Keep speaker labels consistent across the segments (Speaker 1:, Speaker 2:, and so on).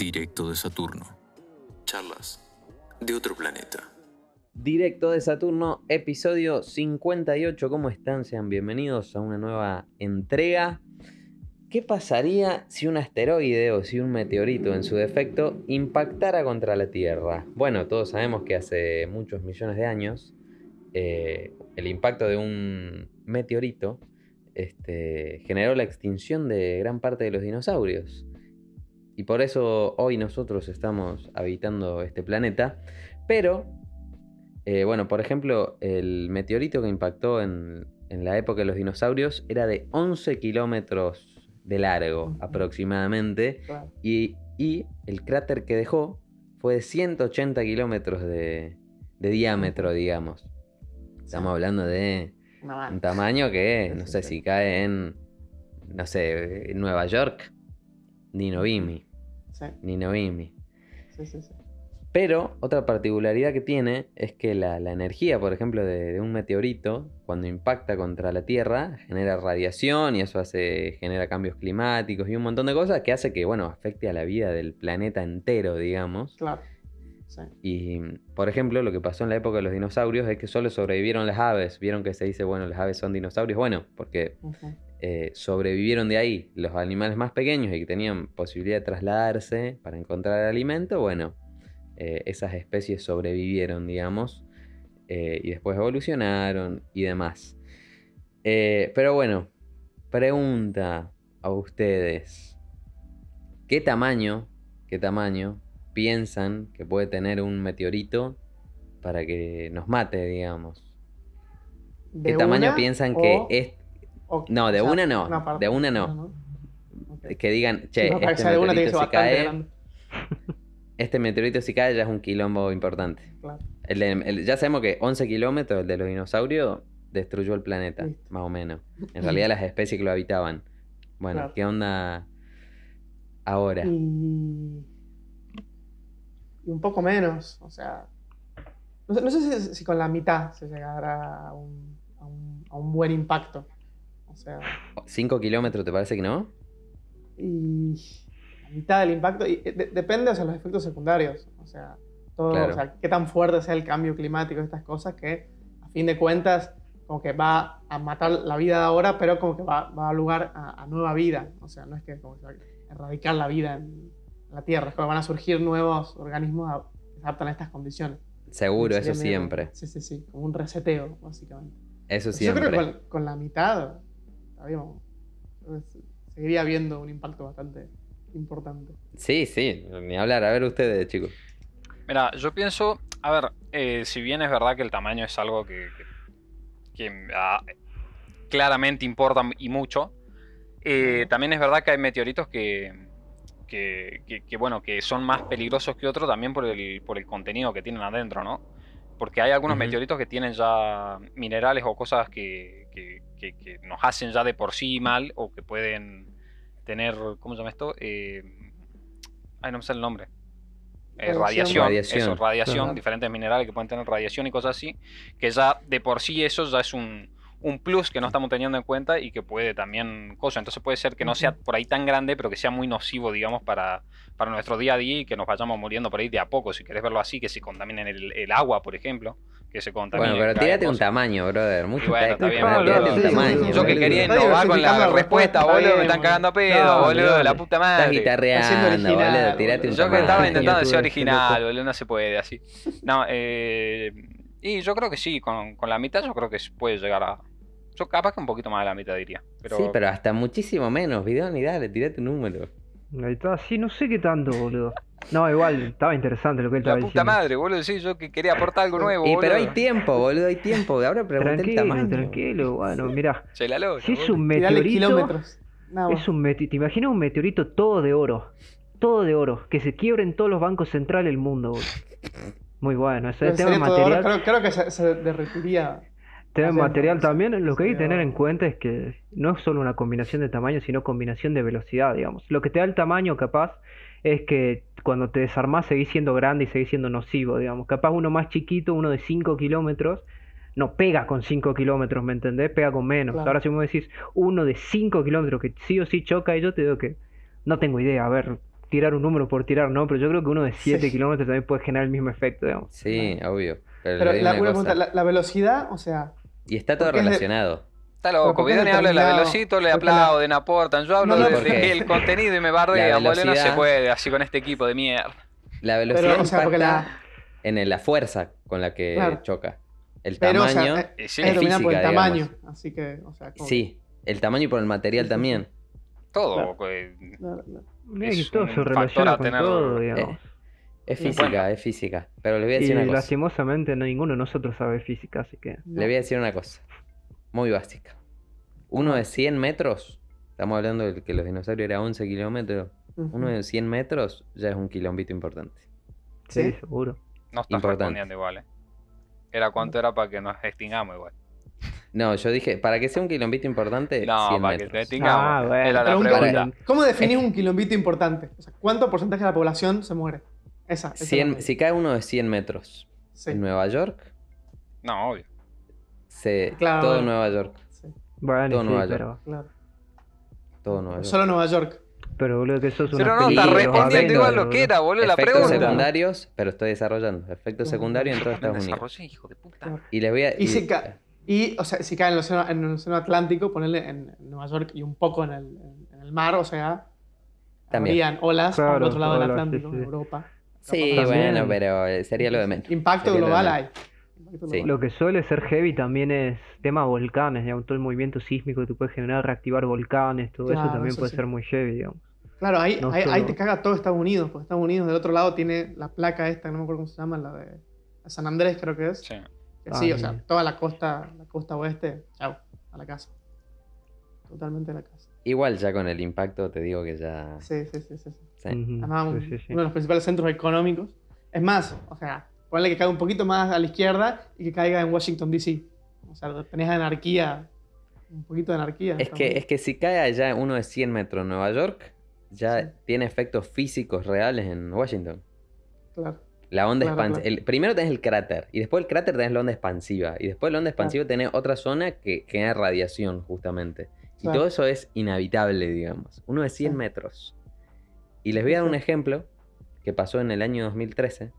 Speaker 1: Directo de Saturno. Charlas de otro planeta.
Speaker 2: Directo de Saturno, episodio 58. ¿Cómo están? Sean bienvenidos a una nueva entrega. ¿Qué pasaría si un asteroide o si un meteorito en su defecto impactara contra la Tierra? Bueno, todos sabemos que hace muchos millones de años eh, el impacto de un meteorito este, generó la extinción de gran parte de los dinosaurios. Y por eso hoy nosotros estamos habitando este planeta. Pero, eh, bueno, por ejemplo, el meteorito que impactó en, en la época de los dinosaurios era de 11 kilómetros de largo aproximadamente. Y, y el cráter que dejó fue de 180 kilómetros de, de diámetro, digamos. Estamos hablando de un tamaño que no sé si cae en, no sé, en Nueva York, ni Novimi,
Speaker 3: Sí,
Speaker 2: ni Novimi.
Speaker 3: sí, sí, sí.
Speaker 2: Pero otra particularidad que tiene es que la, la energía, por ejemplo, de, de un meteorito, cuando impacta contra la Tierra, genera radiación y eso hace, genera cambios climáticos y un montón de cosas que hace que, bueno, afecte a la vida del planeta entero, digamos.
Speaker 3: Claro. Sí.
Speaker 2: Y, por ejemplo, lo que pasó en la época de los dinosaurios es que solo sobrevivieron las aves. Vieron que se dice, bueno, las aves son dinosaurios. Bueno, porque eh, sobrevivieron de ahí los animales más pequeños y que tenían posibilidad de trasladarse para encontrar alimento, bueno, eh, esas especies sobrevivieron, digamos, eh, y después evolucionaron y demás. Eh, pero bueno, pregunta a ustedes, ¿qué tamaño, qué tamaño piensan que puede tener un meteorito para que nos mate, digamos? ¿Qué
Speaker 3: ¿De
Speaker 2: tamaño piensan
Speaker 3: o-
Speaker 2: que es
Speaker 3: o-
Speaker 2: No, de
Speaker 3: o sea,
Speaker 2: una no,
Speaker 3: parte-
Speaker 2: de una no. Que digan, che,
Speaker 3: que
Speaker 2: este meteorito
Speaker 3: bastante
Speaker 2: cae,
Speaker 3: grande.
Speaker 2: Este meteorito si cae ya es un quilombo importante.
Speaker 3: Claro.
Speaker 2: El de- el- ya sabemos que 11 kilómetros, el de los dinosaurios, destruyó el planeta, más o menos. En realidad las especies que lo habitaban. Bueno,
Speaker 3: Claro.
Speaker 2: ¿qué onda ahora?
Speaker 3: Y... y un poco menos, o sea... No sé, no sé si, si con la mitad se llegará a un, a un- a un buen impacto. O sea,
Speaker 2: ¿5 kilómetros te parece que no?
Speaker 3: y mitad del impacto, y de- depende o sea, los efectos secundarios, o sea, todo,
Speaker 2: Claro.
Speaker 3: o sea, qué tan fuerte sea el cambio climático, estas cosas que a fin de cuentas como que va a matar la vida de ahora, pero como que va, va a dar lugar a, a nueva vida, o sea, no es que como que va a erradicar la vida en la Tierra, es como que van a surgir nuevos organismos a- que se adaptan a estas condiciones.
Speaker 2: Seguro, eso
Speaker 3: medio-
Speaker 2: siempre.
Speaker 3: Sí, sí, sí, como un reseteo, básicamente.
Speaker 2: Eso
Speaker 3: Yo
Speaker 2: siempre.
Speaker 3: creo que con, con la mitad sabíamos, seguiría habiendo un impacto bastante importante.
Speaker 2: Sí, sí, ni hablar. A ver ustedes, chicos.
Speaker 4: Mira, yo pienso, a ver, eh, si bien es verdad que el tamaño es algo que, que- que, ah, claramente importa y mucho, eh, también es verdad que hay meteoritos que, que, que- que, bueno, que son más peligrosos que otros también por el, por el contenido que tienen adentro, ¿no? Porque hay algunos meteoritos que tienen ya minerales o cosas que, que- que- que nos hacen ya de por sí mal o que pueden tener, ¿cómo se llama esto? Eh, ay, no me sale el nombre. Eh,
Speaker 3: Radiación.
Speaker 4: radiación,
Speaker 2: Radiación.
Speaker 4: eso, radiación,
Speaker 3: Claro.
Speaker 4: diferentes minerales que pueden tener radiación y cosas así, que ya de por sí eso ya es un, un plus que no estamos teniendo en cuenta y que puede también cosa. Entonces puede ser que no sea por ahí tan grande, pero que sea muy nocivo, digamos, para, para nuestro día a día y que nos vayamos muriendo por ahí de a poco, si querés verlo así, que se contaminen el, el agua, por ejemplo, que se contamine.
Speaker 2: Bueno, pero tírate un tamaño, brother. Mucho
Speaker 4: Y bueno, está bien,
Speaker 2: ¿no? Tírate un
Speaker 4: Sí,
Speaker 2: tamaño.
Speaker 4: Yo que quería innovar con la
Speaker 3: la
Speaker 4: respuesta, boludo, me están cagando a pedo, boludo, la puta
Speaker 2: Estás
Speaker 4: madre.
Speaker 2: guitarreando,
Speaker 3: original,
Speaker 2: boludo. Un.
Speaker 4: Yo que estaba intentando ser original, boludo, no se puede así. No, eh, y yo creo que sí, con, con la mitad yo creo que puede llegar a... Yo capaz que un poquito más de la mitad diría. Pero,
Speaker 2: Sí, pero hasta muchísimo menos. Video ni dale, tirate un número.
Speaker 5: Ahí está, sí, no sé qué tanto, boludo. No, igual, estaba interesante lo que él
Speaker 4: La
Speaker 5: estaba
Speaker 4: puta
Speaker 5: diciendo.
Speaker 4: madre, boludo, sí, yo que quería aportar algo nuevo,
Speaker 2: Y, pero hay tiempo, boludo, hay tiempo. Ahora pregunté el
Speaker 5: Tranquilo,
Speaker 2: tamaño.
Speaker 5: tranquilo, bueno, mirá.
Speaker 4: Se la loca,
Speaker 5: Si es un meteorito, es un meteorito, te imaginas un meteorito todo de oro, todo de oro, que se quiebre en todos los bancos centrales del mundo, boludo. Muy bueno, ese
Speaker 3: Pero
Speaker 5: tema material,
Speaker 3: creo, creo que se, se derretiría.
Speaker 5: tema material también, lo que hay que tener en cuenta es que no es solo una combinación de tamaño, sino combinación de velocidad, digamos. Lo que te da el tamaño capaz es que cuando te desarmás seguís siendo grande y seguís siendo nocivo, digamos. Capaz uno más chiquito, uno de 5 kilómetros, no pega con 5 kilómetros, ¿me entendés? Pega con menos.
Speaker 3: Claro.
Speaker 5: Ahora si me decís uno de 5 kilómetros que sí o sí choca, y yo te digo que no tengo idea, a ver, tirar un número por tirar, no, pero yo creo que uno de 7
Speaker 3: Sí.
Speaker 5: kilómetros también puede generar el mismo efecto, digamos.
Speaker 2: Sí, obvio. Pero,
Speaker 3: la,
Speaker 2: una
Speaker 3: pregunta, la, la velocidad, o sea,
Speaker 2: Y está todo
Speaker 3: ¿por qué es de-
Speaker 2: relacionado.
Speaker 4: Está loco,
Speaker 3: ¿por qué
Speaker 4: Vidoni habla de la velocito, le aplauden, aportan. Yo hablo
Speaker 3: No, no,
Speaker 4: de,
Speaker 2: porque-
Speaker 4: de que el contenido y me
Speaker 2: La
Speaker 4: bardean, boludo. No se puede así con este equipo de mierda.
Speaker 2: La velocidad
Speaker 3: pero, o sea, porque
Speaker 2: impacta
Speaker 3: la.
Speaker 2: en la fuerza con la que
Speaker 3: Claro.
Speaker 2: choca. El
Speaker 3: Pero, o
Speaker 2: tamaño.
Speaker 3: sea,
Speaker 4: Y sí,
Speaker 3: es por el
Speaker 2: física,
Speaker 3: tamaño.
Speaker 2: digamos.
Speaker 3: Así que, o sea,
Speaker 2: sí, el tamaño y por el material
Speaker 3: Sí,
Speaker 2: también.
Speaker 4: todo.
Speaker 3: claro.
Speaker 4: pues,
Speaker 3: Claro, claro.
Speaker 5: Mira
Speaker 4: Es
Speaker 5: que todo
Speaker 4: un
Speaker 5: se
Speaker 4: factor
Speaker 5: relaciona
Speaker 4: a
Speaker 5: con
Speaker 4: tener-
Speaker 5: todo, digamos.
Speaker 2: Es
Speaker 3: Y
Speaker 2: física,
Speaker 4: bueno.
Speaker 2: es física. Pero le voy a
Speaker 5: Y
Speaker 2: decir una cosa.
Speaker 5: lastimosamente no, ninguno de nosotros sabe física, así que...
Speaker 2: Le voy a decir una cosa. Muy básica. Uno de 100 metros. Estamos hablando de que los dinosaurios eran 11 kilómetros. Uno de 100 metros ya es un quilombito importante.
Speaker 5: Sí,
Speaker 3: ¿Sí?
Speaker 5: seguro.
Speaker 4: no estás
Speaker 2: Importante.
Speaker 4: respondiendo igual, eh. Era cuánto era para que nos extingamos igual.
Speaker 2: No, yo dije, para que sea un quilombito importante,
Speaker 4: No,
Speaker 2: 100
Speaker 4: para que
Speaker 2: metros.
Speaker 4: te extingamos.
Speaker 5: Ah, bueno.
Speaker 4: Era la pregunta.
Speaker 3: ¿Cómo definís un quilombito importante? O sea, ¿cuánto porcentaje de la población se muere? Esa. esa es la
Speaker 2: 100
Speaker 3: pregunta.
Speaker 2: si cae uno de 100 metros
Speaker 3: Sí,
Speaker 2: en Nueva York,
Speaker 4: No, obvio.
Speaker 2: Se,
Speaker 3: Claro,
Speaker 2: todo
Speaker 3: bueno.
Speaker 2: Nueva York.
Speaker 3: sí,
Speaker 5: Bueno,
Speaker 2: Todo
Speaker 5: sí,
Speaker 2: Nueva York.
Speaker 3: claro.
Speaker 2: Todo Nueva York.
Speaker 3: Solo Nueva York.
Speaker 5: Pero boludo, que eso es una
Speaker 4: Pero no, está respondiendo igual lo que era, boludo, la
Speaker 2: Efectos
Speaker 4: pregunta.
Speaker 2: secundarios, pero estoy desarrollando. Efectos secundarios en todo Estados Unidos.
Speaker 4: Hijo de puta.
Speaker 3: Claro.
Speaker 2: Y les voy a.
Speaker 3: Y si, ca- y, o sea, si cae en el, océano, en el océano Atlántico, ponerle en Nueva York y un poco en el, en- el mar, o sea,
Speaker 2: También.
Speaker 3: habrían olas por el
Speaker 5: Claro,
Speaker 3: otro lado del
Speaker 5: sí,
Speaker 3: Atlántico,
Speaker 5: sí.
Speaker 3: en Europa.
Speaker 2: Sí, bueno, pero eh, sería lo de menos.
Speaker 3: Impacto
Speaker 2: Sería
Speaker 3: global hay.
Speaker 2: Sí.
Speaker 5: Lo que suele ser heavy también es tema volcanes, digamos, todo el movimiento sísmico que tú puedes generar, reactivar volcanes, todo eso
Speaker 3: Claro,
Speaker 5: también
Speaker 3: eso
Speaker 5: puede
Speaker 3: sí.
Speaker 5: ser muy heavy, digamos.
Speaker 3: Claro, ahí,
Speaker 5: No
Speaker 3: ahí, te caga todo Estados Unidos, porque Estados Unidos del otro lado tiene la placa esta, no me acuerdo cómo se llama, la de San Andrés creo que es.
Speaker 4: Sí.
Speaker 3: Que sí,
Speaker 5: Ah,
Speaker 3: o sea, toda la costa, la costa oeste, chao, a la casa. Totalmente a la casa.
Speaker 2: Igual ya con el impacto te digo que ya.
Speaker 3: Sí, sí, sí, sí. sí.
Speaker 2: sí.
Speaker 5: Ujú,
Speaker 3: Además, un-
Speaker 5: sí, sí, sí.
Speaker 3: uno de los principales centros económicos. Es más, o sea, ponle que caiga un poquito más a la izquierda y que caiga en Washington, D.C. O sea, tenés anarquía, un poquito de anarquía.
Speaker 2: Es que, es que si cae allá uno de 100 metros en Nueva York, ya
Speaker 3: Sí.
Speaker 2: tiene efectos físicos reales en Washington.
Speaker 3: Claro,
Speaker 2: La onda
Speaker 3: Claro,
Speaker 2: expansiva.
Speaker 3: claro.
Speaker 2: Primero tenés el cráter, y después el cráter tenés la onda expansiva, y después de la onda expansiva tenés otra zona que genera radiación, justamente. Y
Speaker 3: Claro.
Speaker 2: todo eso es inhabitable, digamos. Uno de 100
Speaker 3: Sí.
Speaker 2: metros. Y les voy a dar un ejemplo que pasó en el año 2013.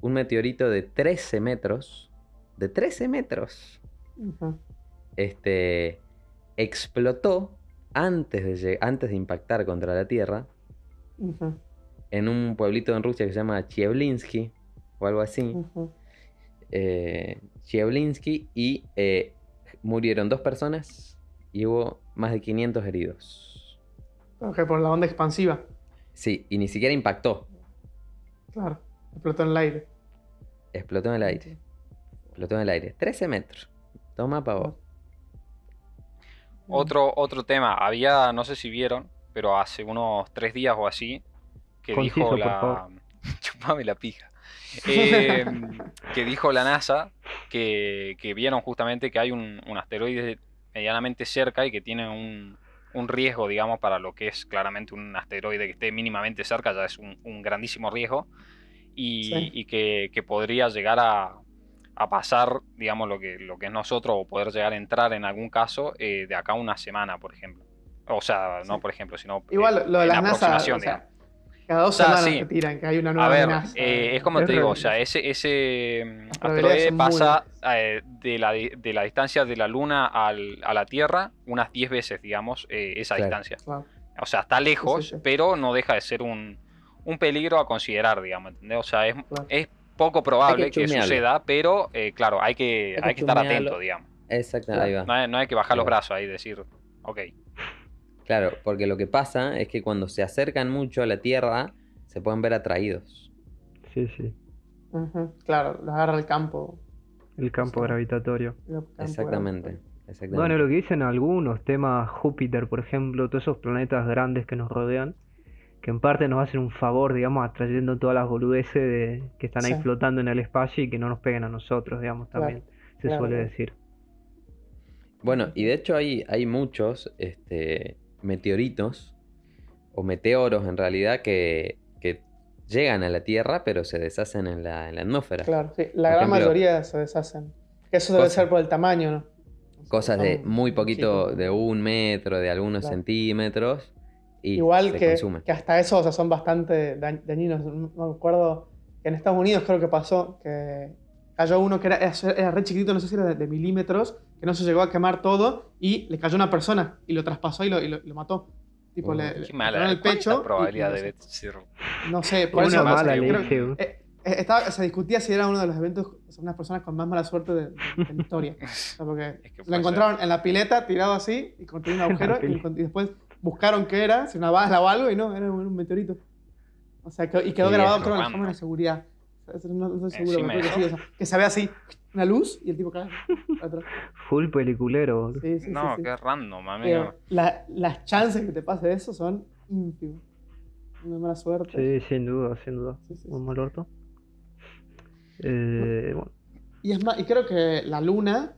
Speaker 2: Un meteorito de 13 metros. De 13 metros. Este. Explotó antes de, antes de impactar contra la Tierra. En un pueblito en Rusia que se llama Chieblinsky. O algo así. eh, Chieblinsky y eh, murieron dos personas y hubo más de 500 heridos.
Speaker 3: Que por la onda expansiva,
Speaker 2: Sí, y ni siquiera impactó,
Speaker 3: claro, explotó en el aire.
Speaker 2: explotó en el aire. Explotó en el aire. 13 metros. Toma para vos.
Speaker 4: Otro, otro tema, había, no sé si vieron, pero hace unos tres días o así, que
Speaker 5: Conciso,
Speaker 4: dijo la. Chupame la pija. Eh, que dijo la NASA que, que vieron justamente que hay un, un asteroide medianamente cerca y que tiene un, un riesgo, digamos, para lo que es claramente un asteroide que esté mínimamente cerca, ya es un, un grandísimo riesgo, y,
Speaker 3: Sí.
Speaker 4: y que, que podría llegar a, a pasar, digamos, lo que, lo que es nosotros, o poder llegar a entrar en algún caso eh, de acá a una semana, por ejemplo. O sea, no
Speaker 3: Sí.
Speaker 4: por ejemplo, sino
Speaker 3: Igual
Speaker 4: eh,
Speaker 3: lo de las NASA, o sea, cada dos
Speaker 4: O sea,
Speaker 3: semanas
Speaker 4: sí.
Speaker 3: te tiran que hay una nueva
Speaker 4: A ver,
Speaker 3: amenaza.
Speaker 4: eh, es como
Speaker 5: Es
Speaker 4: te digo, o sea, ese, ese mm, asteroide pasa eh, de, la, di- de la distancia de la Luna al- a la Tierra unas 10 veces, digamos, eh, esa
Speaker 2: Claro.
Speaker 4: distancia. O sea, está lejos,
Speaker 3: sí, sí.
Speaker 4: pero no deja de ser un, un peligro a considerar, digamos, ¿entendés? O sea, es,
Speaker 3: Claro.
Speaker 4: es poco probable
Speaker 2: que
Speaker 4: suceda, pero eh, claro, hay que,
Speaker 2: Hay que
Speaker 4: hay que estar atento, digamos.
Speaker 2: Exacto,
Speaker 3: Claro.
Speaker 2: ahí va.
Speaker 4: No hay, no hay que bajar los brazos ahí y decir, ok.
Speaker 2: Claro, porque lo que pasa es que cuando se acercan mucho a la Tierra, se pueden ver atraídos.
Speaker 5: Sí, sí.
Speaker 3: Claro, lo agarra el campo.
Speaker 5: El campo
Speaker 3: Sí.
Speaker 5: gravitatorio.
Speaker 3: el campo
Speaker 2: Exactamente.
Speaker 3: gravitatorio.
Speaker 2: exactamente.
Speaker 5: Bueno, lo que dicen algunos, temas Júpiter, por ejemplo, todos esos planetas grandes que nos rodean, que en parte nos hacen un favor, digamos, atrayendo todas las boludeces de- que están ahí
Speaker 3: Sí.
Speaker 5: flotando en el espacio y que no nos peguen a nosotros, digamos,
Speaker 3: Claro,
Speaker 5: también se
Speaker 3: claro,
Speaker 5: suele decir.
Speaker 2: Bueno, y de hecho hay, hay muchos este, meteoritos o meteoros en realidad que, que llegan a la Tierra, pero se deshacen en la, en la atmósfera.
Speaker 3: Claro, sí. La
Speaker 2: Por
Speaker 3: gran
Speaker 2: ejemplo,
Speaker 3: mayoría se deshacen. Eso debe
Speaker 2: cosas-
Speaker 3: ser por el tamaño, ¿no?
Speaker 2: Cosas de muy poquito, de un metro, de algunos
Speaker 3: Claro.
Speaker 2: centímetros. Y
Speaker 3: Igual
Speaker 2: se
Speaker 3: que, que hasta eso, o sea, son bastante da- dañinos. No me acuerdo que en Estados Unidos creo que pasó que cayó uno que era, era re chiquitito, no sé si era de, de milímetros, que no se llegó a quemar todo y le cayó una persona y lo traspasó y lo, y lo- y lo mató. Tipo,
Speaker 2: Oh,
Speaker 3: le, le
Speaker 4: Qué
Speaker 3: pegó
Speaker 4: mala.
Speaker 3: en el
Speaker 4: ¿Cuánta
Speaker 3: pecho.
Speaker 4: probabilidad
Speaker 3: y-
Speaker 4: debe ser?
Speaker 3: No sé, por
Speaker 5: Una
Speaker 3: eso
Speaker 4: mala
Speaker 3: creo- eh, eh, estaba- se discutía si era uno de los eventos, o sea, unas personas con más mala suerte de, de- de la historia. O sea, porque
Speaker 4: Es que
Speaker 3: lo encontraron en la pileta tirado así y con un agujero y, y después buscaron qué era, si una bala o algo y no, era un, un meteorito. O sea, que- y quedó
Speaker 2: Qué
Speaker 3: grabado creo en la
Speaker 4: ¿Cuándo?
Speaker 3: cámara de seguridad. O sea, No, no estoy seguro,
Speaker 4: Encima
Speaker 3: pero que sí, o sea, que se ve así, una luz y el tipo cae. atrás.
Speaker 5: Full peliculero.
Speaker 3: Sí, sí,
Speaker 4: No,
Speaker 3: sí, sí.
Speaker 4: qué random, amigo.
Speaker 3: Pero la- las chances que te pase eso son ínfimas. Una mala suerte.
Speaker 5: Sí, sin duda, sin duda.
Speaker 3: Sí, sí, sí.
Speaker 5: Un mal orto. Eh, bueno,
Speaker 3: Y es más, y creo que la luna,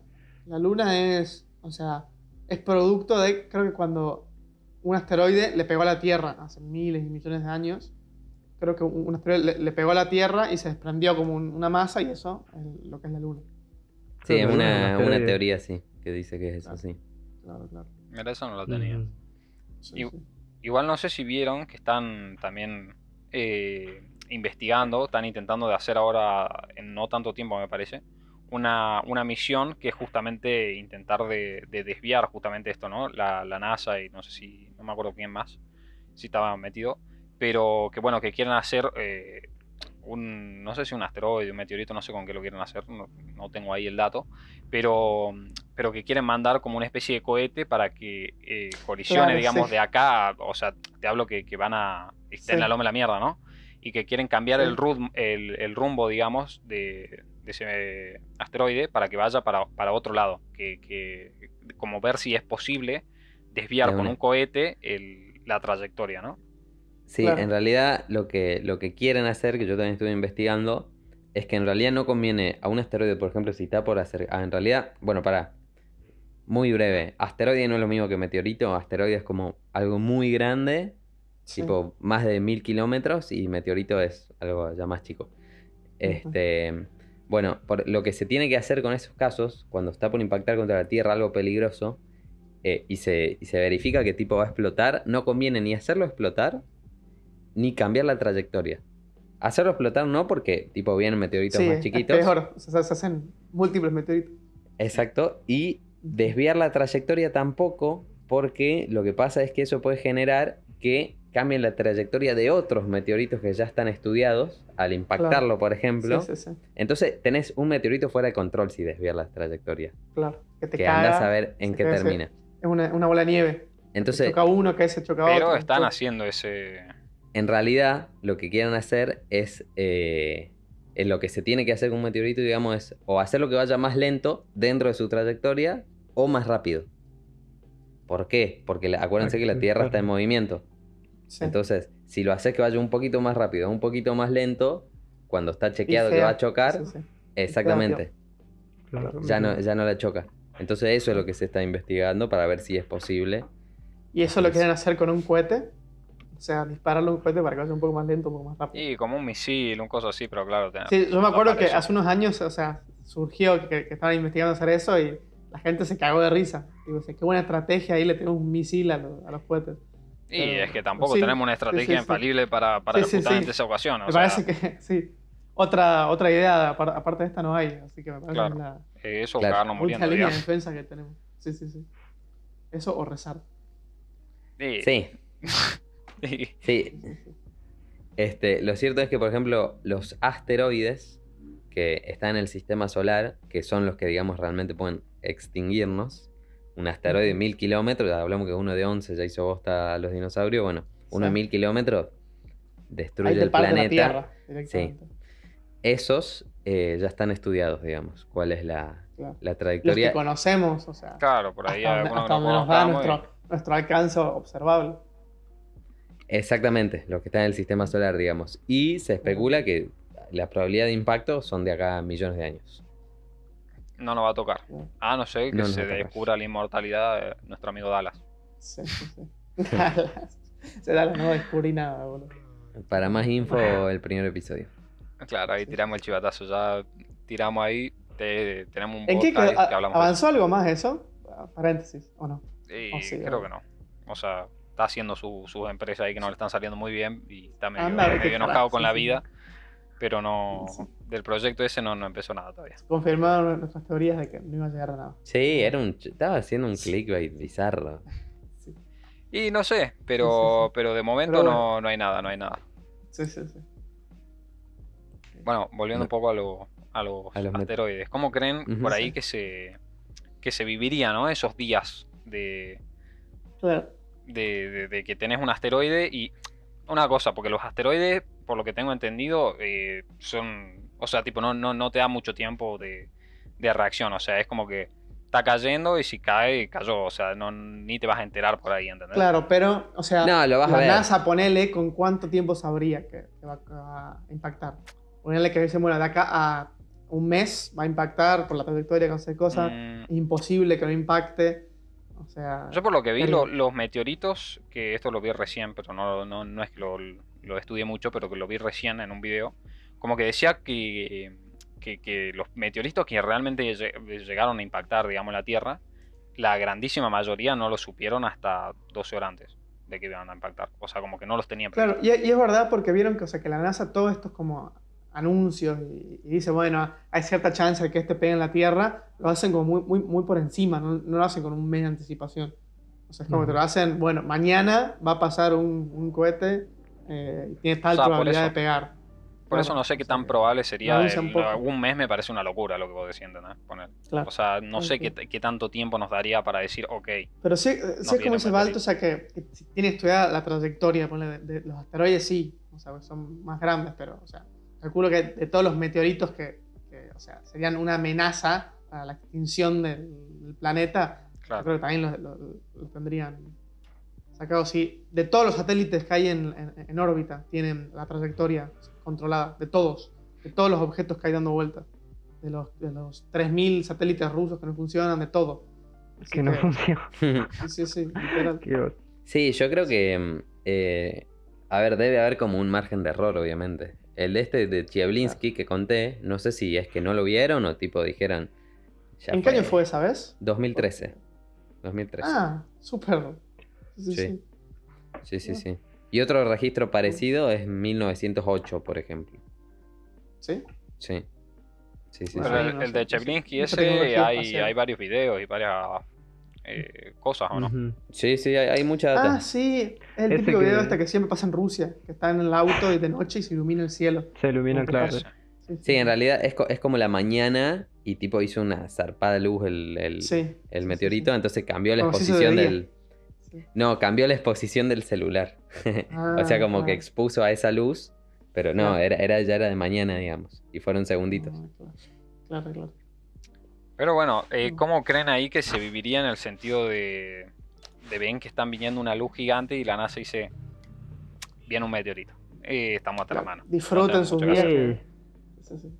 Speaker 3: la luna es, o sea, es producto de, creo que cuando un asteroide le pegó a la Tierra hace miles y millones de años, creo que un asteroide le, le pegó a la Tierra y se desprendió como un- una masa y eso es lo que es la luna.
Speaker 2: Sí, es una,
Speaker 5: un
Speaker 2: una teoría así, que dice que es eso,
Speaker 3: Claro.
Speaker 2: sí.
Speaker 3: Claro, claro.
Speaker 4: Mira, eso no lo tenía.
Speaker 5: mm,
Speaker 3: Sí,
Speaker 4: Y-
Speaker 3: sí.
Speaker 4: Igual no sé si vieron que están también eh, investigando, están intentando de hacer ahora, en no tanto tiempo me parece, una, una misión que es justamente intentar de, de desviar justamente esto, ¿no? La, la NASA y no sé si, no me acuerdo quién más, si estaba metido, pero que bueno, que quieren hacer eh, un, no sé si un asteroide, un meteorito, no sé con qué lo quieren hacer, no, no tengo ahí el dato, pero, pero que quieren mandar como una especie de cohete para que eh, colisione,
Speaker 3: Claro,
Speaker 4: digamos,
Speaker 3: sí.
Speaker 4: de acá, o sea, te hablo que, que van a, está en
Speaker 3: Sí.
Speaker 4: la loma de la mierda, ¿no? Y que quieren cambiar
Speaker 3: Sí.
Speaker 4: el, rum- el, el rumbo, digamos, de, de ese asteroide para que vaya para, para otro lado, que, que como ver si es posible desviar
Speaker 2: De
Speaker 4: con un cohete el- la trayectoria, ¿no?
Speaker 2: Sí,
Speaker 3: Claro.
Speaker 2: en realidad lo que, lo que quieren hacer, que yo también estuve investigando, es que en realidad no conviene a un asteroide, por ejemplo, si está por hacer... ah, en realidad, bueno, para Muy breve. Asteroide no es lo mismo que meteorito. Asteroide es como algo muy grande,
Speaker 3: Sí.
Speaker 2: tipo más de mil kilómetros, y meteorito es algo ya más chico. Este, bueno, por, lo que se tiene que hacer con esos casos, cuando está por impactar contra la Tierra algo peligroso, eh, y, se, y se verifica que tipo va a explotar, no conviene ni hacerlo explotar, ni cambiar la trayectoria. Hacerlo explotar no porque tipo vienen meteoritos
Speaker 3: Sí,
Speaker 2: más
Speaker 3: es
Speaker 2: chiquitos.
Speaker 3: peor. O sea, se hacen múltiples meteoritos.
Speaker 2: Exacto. Y desviar la trayectoria tampoco, porque lo que pasa es que eso puede generar que cambien la trayectoria de otros meteoritos que ya están estudiados al impactarlo, por ejemplo.
Speaker 3: Sí, sí, sí.
Speaker 2: Entonces tenés un meteorito fuera de control si desvías la trayectoria.
Speaker 3: Claro. Que te
Speaker 2: Que
Speaker 3: caga.
Speaker 2: andás a ver en qué termina.
Speaker 3: Es una, una bola de nieve.
Speaker 2: Entonces,
Speaker 3: choca uno, que se choca otro.
Speaker 4: Pero están haciendo ese.
Speaker 2: en realidad, lo que quieren hacer es. eh, es lo que se tiene que hacer con un meteorito, digamos, es o hacerlo que vaya más lento dentro de su trayectoria o más rápido. ¿Por qué? Porque la- acuérdense que la Tierra está en movimiento.
Speaker 3: Sí.
Speaker 2: Entonces, si lo haces que vaya un poquito más rápido, un poquito más lento, cuando está chequeado que va a chocar,
Speaker 3: Sí, sí.
Speaker 2: exactamente,
Speaker 5: Claro.
Speaker 2: ya no, ya no la choca. Entonces eso es lo que se está investigando para ver si es posible.
Speaker 3: Y eso lo quieren hacer con un cohete. O sea, dispararle un cohete para que vaya un poco más lento, un poco más rápido.
Speaker 4: Y como un misil, un coso así, pero claro.
Speaker 3: Sí, yo me acuerdo que hace unos años, o sea, surgió que, que estaban investigando hacer eso y la gente se cagó de risa. Digo, o sea, qué buena estrategia ahí le tenemos un misil a los cohetes.
Speaker 4: Y
Speaker 3: pero-
Speaker 4: es que tampoco
Speaker 3: sí,
Speaker 4: tenemos una estrategia
Speaker 3: sí, sí.
Speaker 4: infalible para, para justamente
Speaker 3: sí.
Speaker 4: esa ocasión. o
Speaker 3: me
Speaker 4: sea,
Speaker 3: parece que sí. Otra, otra idea apar- aparte de esta no hay, así que me parece
Speaker 4: Claro.
Speaker 3: que es la
Speaker 4: eh, eso o
Speaker 2: Claro.
Speaker 4: cagarnos
Speaker 3: única
Speaker 4: muriendo,
Speaker 3: línea de defensa que tenemos. Sí, sí, sí. Eso o rezar.
Speaker 4: Sí.
Speaker 2: Sí,
Speaker 4: Sí.
Speaker 2: sí.
Speaker 3: Sí, sí, sí.
Speaker 2: Este, lo cierto es que, por ejemplo, los asteroides que están en el sistema solar, que son los que, digamos, realmente pueden extinguirnos, un asteroide de mil kilómetros, hablamos que uno de 11 ya hizo bosta a los dinosaurios, bueno, uno de
Speaker 3: Sí.
Speaker 2: mil kilómetros destruye
Speaker 3: Ahí te
Speaker 2: el
Speaker 3: parte la
Speaker 2: planeta.
Speaker 3: Tierra directamente.
Speaker 2: Esos eh, ya están estudiados, digamos, cuál es la,
Speaker 3: Claro.
Speaker 2: la
Speaker 3: Los
Speaker 2: trayectoria.
Speaker 3: que conocemos, o sea,
Speaker 4: Claro, por ahí
Speaker 3: hasta, donde- hasta nos da
Speaker 4: y-
Speaker 3: nuestro, nuestro alcance observable.
Speaker 2: Exactamente, los que están en el sistema solar, digamos. Y se especula que la probabilidad de impacto son de acá a millones de años.
Speaker 4: No nos va a tocar. A no ser que
Speaker 2: No
Speaker 4: se descubra la inmortalidad de nuestro amigo Dallas.
Speaker 3: Sí, sí, sí. Dallas. Se Dallas no descubrí nada, boludo.
Speaker 2: Para más info, el primer episodio.
Speaker 4: Claro, ahí tiramos el chivatazo. Ya tiramos ahí. te- tenemos un
Speaker 3: ¿En qué quedó?
Speaker 4: que hablamos
Speaker 3: ¿Avanzó algo más eso? Paréntesis, ¿o no?
Speaker 4: Y
Speaker 3: Oh, sí,
Speaker 4: creo que no. O sea, está haciendo su- sus empresas ahí que no le están saliendo muy bien y está medio,
Speaker 3: Anda,
Speaker 4: medio enojado con
Speaker 3: sí,
Speaker 4: la
Speaker 3: sí.
Speaker 4: vida. Pero no.
Speaker 3: Sí.
Speaker 4: Del proyecto ese no, no empezó nada todavía.
Speaker 3: Confirmaron nuestras teorías de que no iba a llegar a nada.
Speaker 2: Sí, era un, estaba haciendo un clickbait bizarro.
Speaker 3: Sí,
Speaker 4: Y no sé, pero,
Speaker 3: Sí, sí, sí.
Speaker 4: pero de momento
Speaker 3: Pero
Speaker 4: no,
Speaker 3: bueno.
Speaker 4: no hay nada, no hay nada.
Speaker 3: sí, sí. sí.
Speaker 4: Bueno, volviendo
Speaker 2: No.
Speaker 4: un poco a, lo- a los
Speaker 2: A los
Speaker 4: asteroides. ¿Cómo creen por ahí
Speaker 3: Sí.
Speaker 4: que se que se viviría, ¿no? Esos días de,
Speaker 3: Claro.
Speaker 4: de, de- de que tenés un asteroide y una cosa, porque los asteroides, por lo que tengo entendido, eh, son, o sea, tipo, no, no, no te da mucho tiempo de, de reacción, o sea, es como que está cayendo y si cae, cayó, o sea, no, ni te vas a enterar por ahí, ¿entendés?
Speaker 3: Claro, pero, o sea,
Speaker 2: No, lo vas a
Speaker 3: la
Speaker 2: ver.
Speaker 3: NASA ponele con cuánto tiempo sabría que, que va a impactar. Ponele que dice, bueno, de acá a un mes va a impactar por la trayectoria que hace cosas.
Speaker 4: Mm,
Speaker 3: Es imposible que no impacte. O sea,
Speaker 4: Yo por lo que vi, lo- los meteoritos, que esto lo vi recién, pero no, no, no es que lo, lo estudié mucho, pero que lo vi recién en un video, como que decía que, que, que los meteoritos que realmente lle- llegaron a impactar, digamos, la Tierra, la grandísima mayoría no lo supieron hasta 12 horas antes de que iban a impactar. O sea, como que no los tenían
Speaker 3: Claro, y, y es verdad porque vieron que, o sea, que la NASA todo esto es como anuncios y, y dice, bueno, hay cierta chance de que este pegue en la Tierra, lo hacen como muy, muy, muy por encima, no, no lo hacen con un mes de anticipación. O sea, es como que te lo hacen, bueno, mañana va a pasar un, un cohete eh, tiene tal
Speaker 4: O sea,
Speaker 3: probabilidad
Speaker 4: eso-
Speaker 3: de pegar.
Speaker 4: Por eso
Speaker 3: Claro,
Speaker 4: no sé qué tan probable sería. el- un mes me parece una locura lo que vos decís, ¿entendés? Poner.
Speaker 3: Claro.
Speaker 4: O sea, no sé qué, qué tanto tiempo nos daría para decir, ok,
Speaker 3: Pero sí, sí es como ese Balto, o sea, que, que tiene estudiada la trayectoria de, de los asteroides, sí, o sea, son más grandes, pero, o sea, calculo que de todos los meteoritos que, que, o sea, serían una amenaza para la extinción del, del planeta, yo
Speaker 4: claro.
Speaker 3: creo que también los lo, lo tendrían sacado. Si de todos los satélites que hay en, en- en órbita tienen la trayectoria controlada, de todos, de todos los objetos que hay dando vueltas, de los, de los 3.000 satélites rusos que no funcionan, de todo. Así
Speaker 5: Que no funciona.
Speaker 3: Sí, sí, sí, literal.
Speaker 2: Sí, yo creo que. eh, a ver, debe haber como un margen de error, obviamente. El de este de Chiablinsky que conté, no sé si es que no lo vieron o tipo dijeron. ya
Speaker 3: ¿En qué año fue, sabes?
Speaker 2: 2013. 2013.
Speaker 3: Ah, súper. Sí, sí,
Speaker 2: Sí.
Speaker 3: sí.
Speaker 2: Y otro registro parecido es 1908, por ejemplo.
Speaker 3: ¿Sí?
Speaker 2: Sí. Sí, sí,
Speaker 4: Pero
Speaker 3: Bueno,
Speaker 2: sí.
Speaker 4: el,
Speaker 3: no
Speaker 4: el
Speaker 3: sé,
Speaker 4: de. Chevlinsky ese hay, hay varios videos y varias eh, cosas, ¿o no?
Speaker 2: Sí, sí, hay, hay mucha data.
Speaker 3: Ah, sí. Es el
Speaker 5: Ese
Speaker 3: típico
Speaker 5: que-
Speaker 3: video este que siempre pasa en Rusia, que está en el auto y de noche y se ilumina el cielo.
Speaker 5: Se ilumina, claro.
Speaker 2: Sí, en realidad es, co- es como la mañana y tipo hizo una zarpada luz el, el,
Speaker 3: Sí,
Speaker 2: el
Speaker 3: sí, sí,
Speaker 2: meteorito,
Speaker 3: sí.
Speaker 2: entonces cambió la
Speaker 3: Como
Speaker 2: exposición del... No, cambió la exposición del celular. o sea,
Speaker 3: Ah,
Speaker 2: como que
Speaker 3: ah.
Speaker 2: expuso a esa luz, pero no,
Speaker 3: Claro.
Speaker 2: era, era, ya era de mañana, digamos. Y fueron segunditos.
Speaker 3: Ah, claro. Claro, claro.
Speaker 4: Pero bueno, eh,
Speaker 3: Mm.
Speaker 4: ¿cómo creen ahí que se viviría en el sentido de, de ven que están viniendo una luz gigante y la NASA dice, viene un meteorito? Eh, estamos hasta la mano.
Speaker 3: Disfruten
Speaker 4: No
Speaker 3: sus
Speaker 5: sí.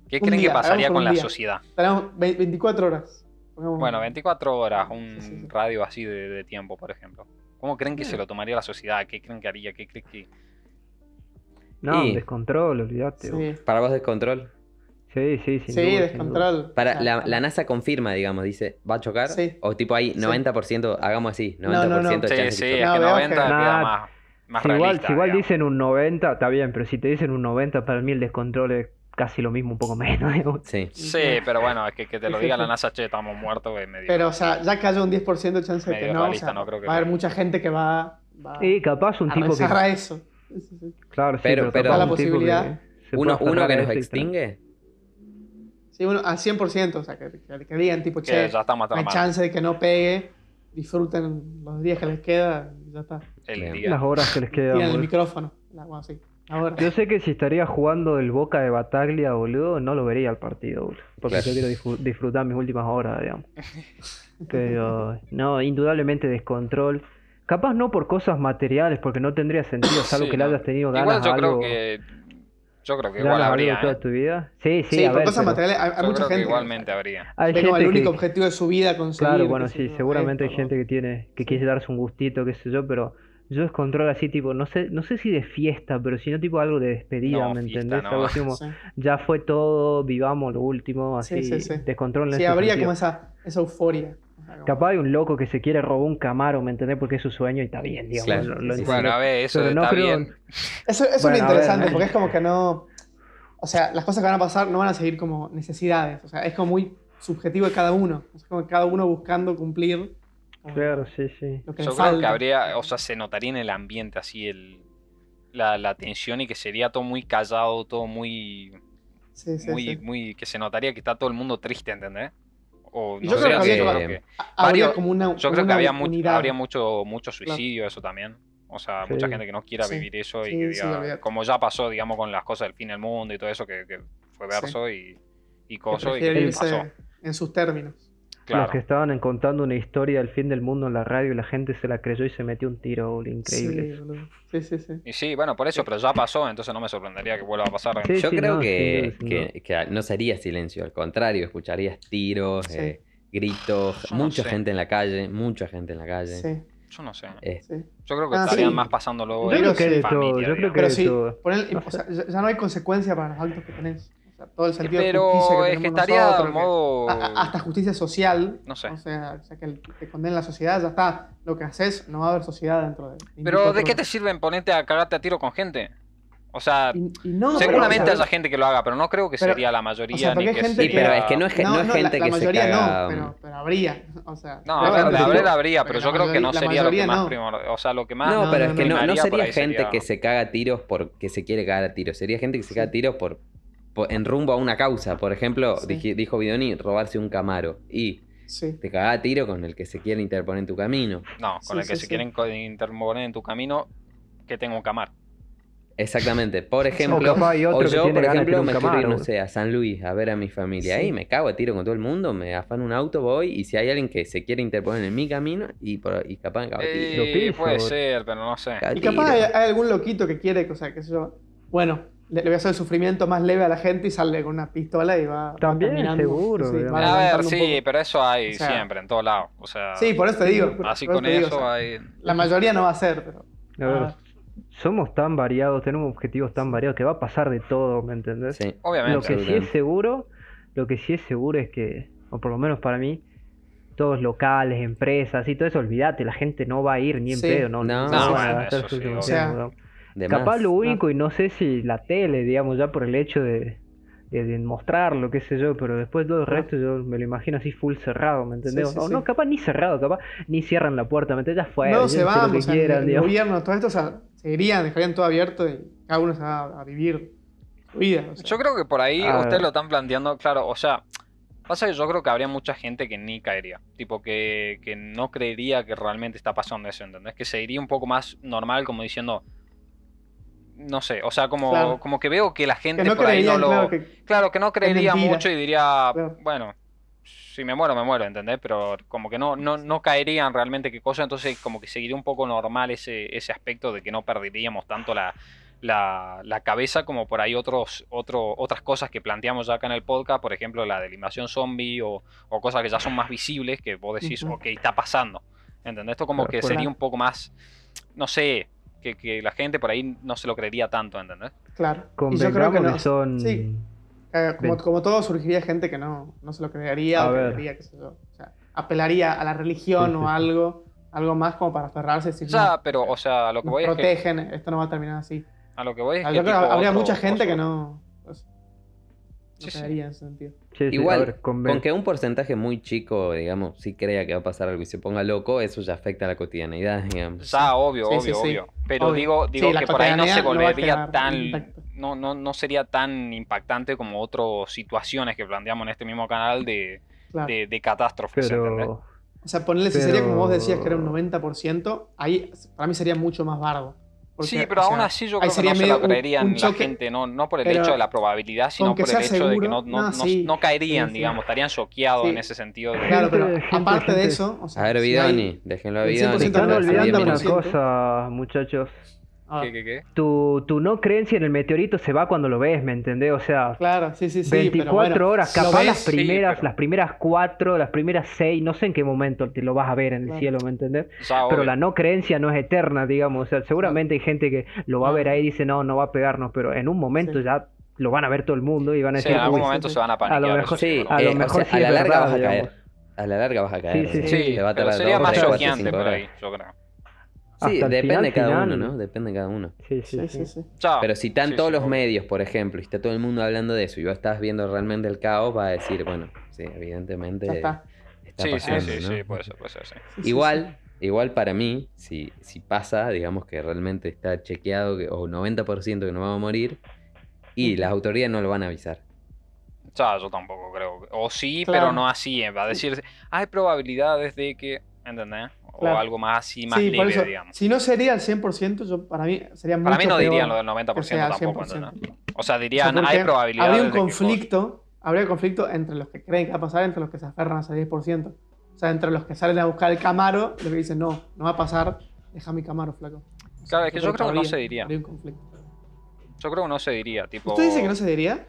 Speaker 4: ¿Qué
Speaker 3: Un
Speaker 4: creen
Speaker 3: día,
Speaker 4: que pasaría con la
Speaker 3: día.
Speaker 4: sociedad?
Speaker 3: Tenemos ve- 24 horas. Pongamos-
Speaker 4: Bueno, 24 horas, un
Speaker 3: Sí, sí, sí.
Speaker 4: radio así de, de tiempo, por ejemplo. ¿Cómo creen que se lo tomaría la sociedad? ¿Qué creen que haría? ¿Qué creen que...?
Speaker 5: No,
Speaker 2: Y-
Speaker 5: descontrol, olvídate.
Speaker 3: Sí,
Speaker 2: ¿Para vos descontrol?
Speaker 5: Sí, sí, sin
Speaker 3: sí
Speaker 5: duda, sin
Speaker 3: descontrol.
Speaker 2: Para, la, la NASA confirma, digamos, dice, ¿va a chocar?
Speaker 3: Sí.
Speaker 2: O tipo ahí,
Speaker 3: Sí.
Speaker 2: 90%, hagamos así, 90%
Speaker 3: No, no, no.
Speaker 2: de
Speaker 4: Sí,
Speaker 2: chance
Speaker 4: sí,
Speaker 2: que
Speaker 4: es que
Speaker 3: veo
Speaker 4: 90
Speaker 3: que-
Speaker 4: queda más, más
Speaker 5: Si igual, si igual
Speaker 4: digamos.
Speaker 5: dicen un 90, está bien, pero si te dicen un 90, para mí el descontrol es casi lo mismo, un poco menos. digamos.
Speaker 2: Sí.
Speaker 4: Sí, pero bueno, es que, que te lo
Speaker 3: Sí,
Speaker 4: diga
Speaker 3: sí,
Speaker 4: la
Speaker 3: sí.
Speaker 4: NASA, che, estamos muertos, es medio...
Speaker 3: Pero, o sea, ya que haya un 10% de chance de que no, o
Speaker 4: realista,
Speaker 3: sea,
Speaker 4: no creo que
Speaker 3: va a haber mucha gente que va, va
Speaker 5: Y capaz un
Speaker 3: a
Speaker 5: tipo que.
Speaker 3: a eso. Sí, sí, sí.
Speaker 5: Claro, sí,
Speaker 2: Pero-
Speaker 5: pero,
Speaker 2: pero-
Speaker 3: La
Speaker 5: un
Speaker 3: posibilidad.
Speaker 5: que
Speaker 2: Uno, uno que nos extingue.
Speaker 3: Sí, uno, al 100%, o sea, que, que- que digan tipo,
Speaker 4: que
Speaker 3: che,
Speaker 4: ya la
Speaker 3: hay chance de que no pegue, disfruten los días que les queda y ya está.
Speaker 4: El día.
Speaker 5: Las horas que les quedan.
Speaker 3: Tienen el micrófono. La, bueno, sí. Ahora.
Speaker 5: Yo sé que si estaría jugando el Boca de Bataglia, boludo, no lo vería al partido, boludo. Porque
Speaker 2: Claro.
Speaker 5: yo quiero disfr- disfrutar mis últimas horas, digamos. Pero, no, indudablemente descontrol. Capaz no por cosas materiales, porque no tendría sentido, salvo
Speaker 4: Sí,
Speaker 5: que le
Speaker 4: no.
Speaker 5: hayas tenido ganas
Speaker 4: Igual yo
Speaker 5: a
Speaker 4: creo
Speaker 5: algo,
Speaker 4: que... Yo creo que igual
Speaker 5: a algo
Speaker 4: habría,
Speaker 5: toda
Speaker 4: ¿eh?
Speaker 5: tu vida. Sí, sí,
Speaker 3: Sí,
Speaker 5: a
Speaker 3: por
Speaker 5: ver,
Speaker 3: cosas
Speaker 5: pero
Speaker 3: materiales hay, hay
Speaker 4: Yo
Speaker 3: mucha
Speaker 4: creo que
Speaker 3: gente
Speaker 4: igualmente habría.
Speaker 5: hay
Speaker 3: como el
Speaker 5: gente
Speaker 3: único
Speaker 5: que-
Speaker 3: objetivo de su vida conseguir.
Speaker 5: Claro, bueno, sí, seguramente hay gente que tiene, que quiere darse un gustito, qué sé yo, pero yo descontrol así, tipo, no sé, no sé si de fiesta, pero si no tipo algo de despedida,
Speaker 4: No,
Speaker 5: ¿me
Speaker 4: fiesta
Speaker 5: entendés?
Speaker 4: no.
Speaker 5: Algo así como,
Speaker 3: Sí,
Speaker 5: ya fue todo, vivamos lo último,
Speaker 3: Sí,
Speaker 5: así,
Speaker 3: sí, sí. habría
Speaker 5: sentido.
Speaker 3: como esa, esa euforia.
Speaker 5: Capaz hay un loco que se quiere robar un camaro, ¿me entendés? Porque es su sueño y está bien, digamos.
Speaker 2: Claro,
Speaker 5: lo- lo.
Speaker 4: Bueno, a ver, eso
Speaker 5: Pero no
Speaker 4: está
Speaker 5: creo-
Speaker 4: bien.
Speaker 3: Eso, eso es
Speaker 5: Bueno,
Speaker 3: lo
Speaker 5: ver,
Speaker 3: interesante,
Speaker 5: ¿no?
Speaker 3: porque es como que no. O sea, las cosas que van a pasar no van a seguir como necesidades. O sea, es como muy subjetivo de cada uno. Es como cada uno buscando cumplir
Speaker 5: Claro, sí, sí.
Speaker 4: Yo creo que habría, o sea, se notaría en el ambiente así el, la, la tensión y que sería todo muy callado, todo muy,
Speaker 3: Sí, sí,
Speaker 4: muy,
Speaker 3: sí.
Speaker 4: muy, que se notaría que está todo el mundo triste, ¿entendés? O no
Speaker 3: yo
Speaker 4: sé,
Speaker 3: creo que
Speaker 2: había
Speaker 3: Habría
Speaker 4: varios-
Speaker 3: como una.
Speaker 4: yo creo que había mucho, habría mucho, mucho suicidio, eso también. O sea, mucha gente que no quiera
Speaker 3: Sí.
Speaker 4: vivir eso y que diga, como ya pasó, digamos, con las cosas del fin del mundo y todo eso, que, que fue
Speaker 3: Sí.
Speaker 4: verso y, y coso y que pasó.
Speaker 3: en sus términos.
Speaker 4: Claro.
Speaker 5: Los que estaban contando una historia del fin del mundo en la radio y la gente se la creyó y se metió un tiro, increíble.
Speaker 3: Sí. Sí, sí, sí.
Speaker 4: Y sí, bueno, por eso, pero ya pasó, entonces no me sorprendería que vuelva a pasar.
Speaker 5: Sí,
Speaker 2: Yo
Speaker 5: sí,
Speaker 2: creo
Speaker 5: no,
Speaker 2: que, no sería silencio, al contrario, escucharías tiros,
Speaker 3: Sí.
Speaker 2: eh, gritos,
Speaker 4: Yo no
Speaker 2: mucha
Speaker 4: sé.
Speaker 2: gente en la calle, mucha gente en la calle.
Speaker 3: Sí,
Speaker 4: Yo no sé.
Speaker 2: Eh,
Speaker 3: sí.
Speaker 4: Yo creo que
Speaker 3: Ah,
Speaker 4: estarían
Speaker 3: sí.
Speaker 4: más pasándolo
Speaker 5: Yo
Speaker 4: en
Speaker 5: creo que de
Speaker 4: familia,
Speaker 5: todo, yo creo que
Speaker 3: Pero
Speaker 5: de
Speaker 3: sí,
Speaker 5: todo.
Speaker 3: o sea, ya, ya no hay consecuencia para los actos que tenés. Todo el sentido de
Speaker 4: Pero
Speaker 3: justicia que
Speaker 4: es que
Speaker 3: tenemos
Speaker 4: estaría
Speaker 3: nosotros,
Speaker 4: en
Speaker 3: que-
Speaker 4: modo...
Speaker 3: a- a- hasta justicia social.
Speaker 4: No sé.
Speaker 3: O sea, o sea, que el- te condena la sociedad, ya está. Lo que haces, no va a haber sociedad dentro de. de
Speaker 4: Pero ¿de
Speaker 3: 24
Speaker 4: qué te
Speaker 3: horas.
Speaker 4: sirve ponerte a cagarte a tiro con gente? O sea,
Speaker 3: Y, y no,
Speaker 4: seguramente
Speaker 3: pero, o
Speaker 4: haya gente que lo haga, pero no creo que
Speaker 3: Pero,
Speaker 4: sería la mayoría
Speaker 3: o sea,
Speaker 4: ni que
Speaker 3: gente
Speaker 2: Sí,
Speaker 3: que-
Speaker 2: pero es que no es,
Speaker 3: No,
Speaker 2: no es
Speaker 3: no,
Speaker 2: gente
Speaker 3: la,
Speaker 2: que
Speaker 3: la
Speaker 2: se
Speaker 3: mayoría
Speaker 2: caga.
Speaker 3: no, pero, pero habría. O sea,
Speaker 4: No, a
Speaker 3: pero
Speaker 4: ver,
Speaker 3: bueno,
Speaker 4: de haber
Speaker 3: pero-
Speaker 4: habría, pero yo
Speaker 3: la
Speaker 4: creo que no
Speaker 3: la
Speaker 4: sería lo que más
Speaker 3: no.
Speaker 4: primordial. O sea, lo que más.
Speaker 2: No, pero
Speaker 3: no,
Speaker 2: es que no, sería gente
Speaker 4: sería-
Speaker 2: que se caga a tiros porque se quiere cagar a tiros. Sería gente que se caga a tiros por- en rumbo a una causa. Por ejemplo,
Speaker 3: Sí.
Speaker 2: dije- dijo Bidoni, robarse un camaro. Y
Speaker 3: Sí.
Speaker 2: te caga a tiro con el que se quiere interponer en tu camino.
Speaker 4: No, con
Speaker 3: Sí,
Speaker 4: el que
Speaker 3: sí,
Speaker 4: se
Speaker 3: sí.
Speaker 4: quieren interponer en tu camino, que tenga un camar.
Speaker 2: Exactamente. Por ejemplo,
Speaker 5: capaz hay otro
Speaker 2: o yo, por ejemplo, me quiero ir, no sé, a San Luis a ver a mi familia.
Speaker 3: Sí.
Speaker 2: Ahí me cago a tiro con todo el mundo, me afano un auto, voy. Y si hay alguien que se quiere interponer en mi camino, y, por, y capaz me cago a tiro.
Speaker 4: Eh, puede ser, pero no sé.
Speaker 3: Y capaz hay, hay algún loquito que quiere, o sea, que yo. Bueno, le, le voy a hacer el sufrimiento más leve a la gente y sale con una pistola y va.
Speaker 5: También, seguro,
Speaker 3: sí, va
Speaker 4: A ver, sí,
Speaker 3: poco.
Speaker 4: pero eso hay
Speaker 3: O sea-
Speaker 4: siempre, en todos lados. O sea,
Speaker 3: Sí, por eso te digo.
Speaker 4: así con
Speaker 3: digo,
Speaker 4: eso
Speaker 3: o sea,
Speaker 4: hay.
Speaker 3: La mayoría no va a ser, pero.
Speaker 5: A ver,
Speaker 3: Ah,
Speaker 5: somos tan variados, tenemos objetivos tan variados que va a pasar de todo, ¿me entendés?
Speaker 2: Sí.
Speaker 4: Obviamente.
Speaker 5: Lo que sí es seguro, lo que sí es seguro es que, o por lo menos para mí, todos locales, empresas y todo eso, olvídate, la gente no va a ir ni en
Speaker 3: Sí.
Speaker 5: pedo, no,
Speaker 2: No,
Speaker 5: no
Speaker 2: no,
Speaker 5: van a
Speaker 4: bueno,
Speaker 5: gastar
Speaker 4: eso
Speaker 5: su
Speaker 4: sí,
Speaker 5: tiempo,
Speaker 3: o sea,
Speaker 5: ¿no?
Speaker 2: De
Speaker 5: Capaz
Speaker 2: más.
Speaker 5: lo único, y no sé si la tele, digamos, ya por el hecho de, de, de mostrarlo, qué sé yo, pero después todo el
Speaker 3: Ah.
Speaker 5: resto yo me lo imagino así full cerrado, ¿me entendés?
Speaker 3: Sí, sí,
Speaker 5: o
Speaker 3: sí.
Speaker 5: no, capaz ni cerrado, capaz ni cierran la puerta, ¿me entendés? Ya fue,
Speaker 3: no, se van, o sea,
Speaker 5: quieran,
Speaker 3: el, gobierno, todo esto, o sea, seguirían, dejarían todo abierto y cada uno se va a vivir su vida. o sea.
Speaker 4: Yo creo que por ahí
Speaker 5: A
Speaker 4: ustedes
Speaker 5: ver.
Speaker 4: lo están planteando, claro, o sea, pasa que yo creo que habría mucha gente que ni caería, tipo que, que no creería que realmente está pasando eso, ¿entendés? Que se iría un poco más normal como diciendo, no sé, o sea, como,
Speaker 3: Claro.
Speaker 4: como que veo que la gente
Speaker 3: que no
Speaker 4: por ahí no lo...
Speaker 3: claro, que
Speaker 4: Claro, que no creería mucho y diría,
Speaker 3: Claro.
Speaker 4: bueno, si me muero, me muero, ¿entendés? Pero como que no, no, no caerían realmente qué cosa, entonces como que seguiría un poco normal ese, ese aspecto de que no perderíamos tanto la, la, la cabeza como por ahí otros, otro, otras cosas que planteamos ya acá en el podcast, por ejemplo la de la invasión zombie o, o cosas que ya son más visibles que vos decís,
Speaker 3: Ujú.
Speaker 4: ok, está pasando, ¿entendés? Esto como que sería
Speaker 3: la-
Speaker 4: un poco más, no sé, que, que la gente por ahí no se lo creería tanto, ¿entendés?
Speaker 3: Claro. Y yo creo que
Speaker 5: que,
Speaker 3: no.
Speaker 5: son...
Speaker 3: Sí. Eh, como, como todo, surgiría gente que no, no se lo creería
Speaker 5: A
Speaker 3: o diría, qué sé yo. O sea, apelaría a la religión o
Speaker 5: sí.
Speaker 3: algo, algo más como para aferrarse y decir, no,
Speaker 4: pero, o sea, a lo que voy es que,
Speaker 3: protegen, esto no va a terminar así.
Speaker 4: a lo que voy es que
Speaker 3: yo creo que habría
Speaker 4: otro
Speaker 3: mucha gente que no
Speaker 4: Sí, sí.
Speaker 3: sentido.
Speaker 2: Igual,
Speaker 5: ver,
Speaker 2: con que un porcentaje muy chico, digamos, si crea que va a pasar algo y se ponga loco, eso ya afecta a la cotidianidad, digamos.
Speaker 4: Ya, obvio,
Speaker 3: Sí,
Speaker 4: obvio,
Speaker 3: sí, sí.
Speaker 4: obvio. Pero
Speaker 3: Obvio.
Speaker 4: digo, digo que por ahí no se
Speaker 3: no
Speaker 4: volvería tan. No, no, no sería tan impactante como otras situaciones que planteamos en este mismo canal de,
Speaker 3: Claro.
Speaker 4: de, de catástrofes, ¿entendés?
Speaker 5: pero...
Speaker 3: O sea, ponerle si sería como vos decías que era un
Speaker 5: Pero-
Speaker 3: 90%, ahí para mí sería mucho más bardo. Porque,
Speaker 4: sí, pero aún
Speaker 3: sea,
Speaker 4: así yo creo que no se
Speaker 3: un-
Speaker 4: creerían
Speaker 3: un
Speaker 4: la
Speaker 3: choque,
Speaker 4: gente, no, no por el
Speaker 3: pero
Speaker 4: hecho de la probabilidad, sino por el hecho de que no, no,
Speaker 3: no,
Speaker 4: no-
Speaker 3: sí.
Speaker 4: no caerían,
Speaker 3: Sí,
Speaker 4: digamos, estarían choqueados
Speaker 3: Sí.
Speaker 4: en ese sentido. de-
Speaker 3: Claro, pero aparte de eso, o sea,
Speaker 2: A ver,
Speaker 3: si
Speaker 2: Bidoni,
Speaker 3: hay-
Speaker 2: déjenlo a
Speaker 3: el
Speaker 2: Bidoni.
Speaker 3: 100%
Speaker 5: Se están olvidando
Speaker 2: 10
Speaker 5: una
Speaker 3: 100%.
Speaker 2: minutos.
Speaker 5: cosa, muchachos.
Speaker 3: A
Speaker 4: ¿Qué,
Speaker 3: ver,
Speaker 4: qué, qué?
Speaker 5: Tu, tu no creencia en el meteorito se va cuando lo ves, ¿me entendés? O sea,
Speaker 3: Claro, sí, sí, sí.
Speaker 5: 24
Speaker 3: pero bueno,
Speaker 5: horas, capaz
Speaker 3: ves,
Speaker 5: las
Speaker 4: sí,
Speaker 5: primeras,
Speaker 4: pero-
Speaker 5: las primeras 4, las primeras 6, no sé en qué momento te lo vas a ver en el
Speaker 3: Claro.
Speaker 5: cielo, ¿me entendés?
Speaker 4: O sea,
Speaker 5: Pero
Speaker 4: obvio.
Speaker 5: la no creencia no es eterna, digamos. O sea, seguramente hay gente que lo va a ver ahí y dice, no, no va a pegarnos, pero en un momento
Speaker 3: Sí.
Speaker 5: ya lo van a ver todo el mundo y van a
Speaker 4: Sí,
Speaker 5: decir,
Speaker 4: en algún
Speaker 5: "Uy,
Speaker 4: momento
Speaker 3: sí,
Speaker 4: se van a
Speaker 5: a lo
Speaker 4: paniquear.
Speaker 5: mejor-
Speaker 2: Sí,
Speaker 5: a lo
Speaker 2: o
Speaker 5: mejor
Speaker 2: sea,
Speaker 5: sí
Speaker 2: a
Speaker 5: es
Speaker 2: la larga
Speaker 5: verdad,
Speaker 2: vas a
Speaker 5: digamos.
Speaker 2: caer. A la larga vas a caer.
Speaker 5: sí,
Speaker 2: ¿no?
Speaker 5: sí.
Speaker 2: Te va a
Speaker 4: pero sería más choqueante por ahí, yo creo.
Speaker 2: Sí,
Speaker 5: Hasta el
Speaker 2: depende
Speaker 5: final,
Speaker 2: de cada
Speaker 5: final.
Speaker 2: uno, ¿no? Depende de cada uno.
Speaker 5: Sí, sí,
Speaker 3: Sí,
Speaker 5: sí.
Speaker 3: sí, sí.
Speaker 4: Chao.
Speaker 2: Pero si están
Speaker 4: Sí,
Speaker 2: todos
Speaker 4: sí,
Speaker 2: los
Speaker 4: obvio.
Speaker 2: medios, por ejemplo, y está todo el mundo hablando de eso, y vos estás viendo realmente el caos, vas a decir, bueno, sí, evidentemente
Speaker 3: Ya está.
Speaker 2: está
Speaker 4: Sí, sí,
Speaker 2: pasando,
Speaker 4: sí,
Speaker 2: ¿no?
Speaker 4: sí, puede ser, puede ser, sí.
Speaker 3: Sí, sí,
Speaker 2: Igual, igual para mí, si, si pasa, digamos que realmente está chequeado que, o 90% que no vamos a morir, y las autoridades no lo van a avisar.
Speaker 4: O sea, yo tampoco creo. O sí,
Speaker 3: Claro.
Speaker 4: pero no así. eh, Va a decir, hay probabilidades de que. ¿Entendés? O algo más así, más
Speaker 3: Sí, por eso,
Speaker 4: digamos.
Speaker 3: si no sería al 100%, yo, para mí sería mucho
Speaker 4: Para mí no
Speaker 3: peor
Speaker 4: dirían lo del
Speaker 3: que
Speaker 4: 90%
Speaker 3: sea al
Speaker 4: tampoco,
Speaker 3: 100%.
Speaker 4: ¿entendés? O sea,
Speaker 3: O sea,
Speaker 4: dirían,
Speaker 3: porque
Speaker 4: hay probabilidades
Speaker 3: Habría un
Speaker 4: de que
Speaker 3: conflicto, habría conflicto entre los que creen que va a pasar, entre los que se aferran a ese 10%. O sea, entre los que salen a buscar el Camaro y los que dicen, no, no va a pasar, deja mi Camaro, flaco. O sea,
Speaker 4: Claro, es que yo creo que no se diría.
Speaker 3: habría un conflicto.
Speaker 4: Yo creo que no se diría, tipo...
Speaker 3: ¿Usted dice que no se diría?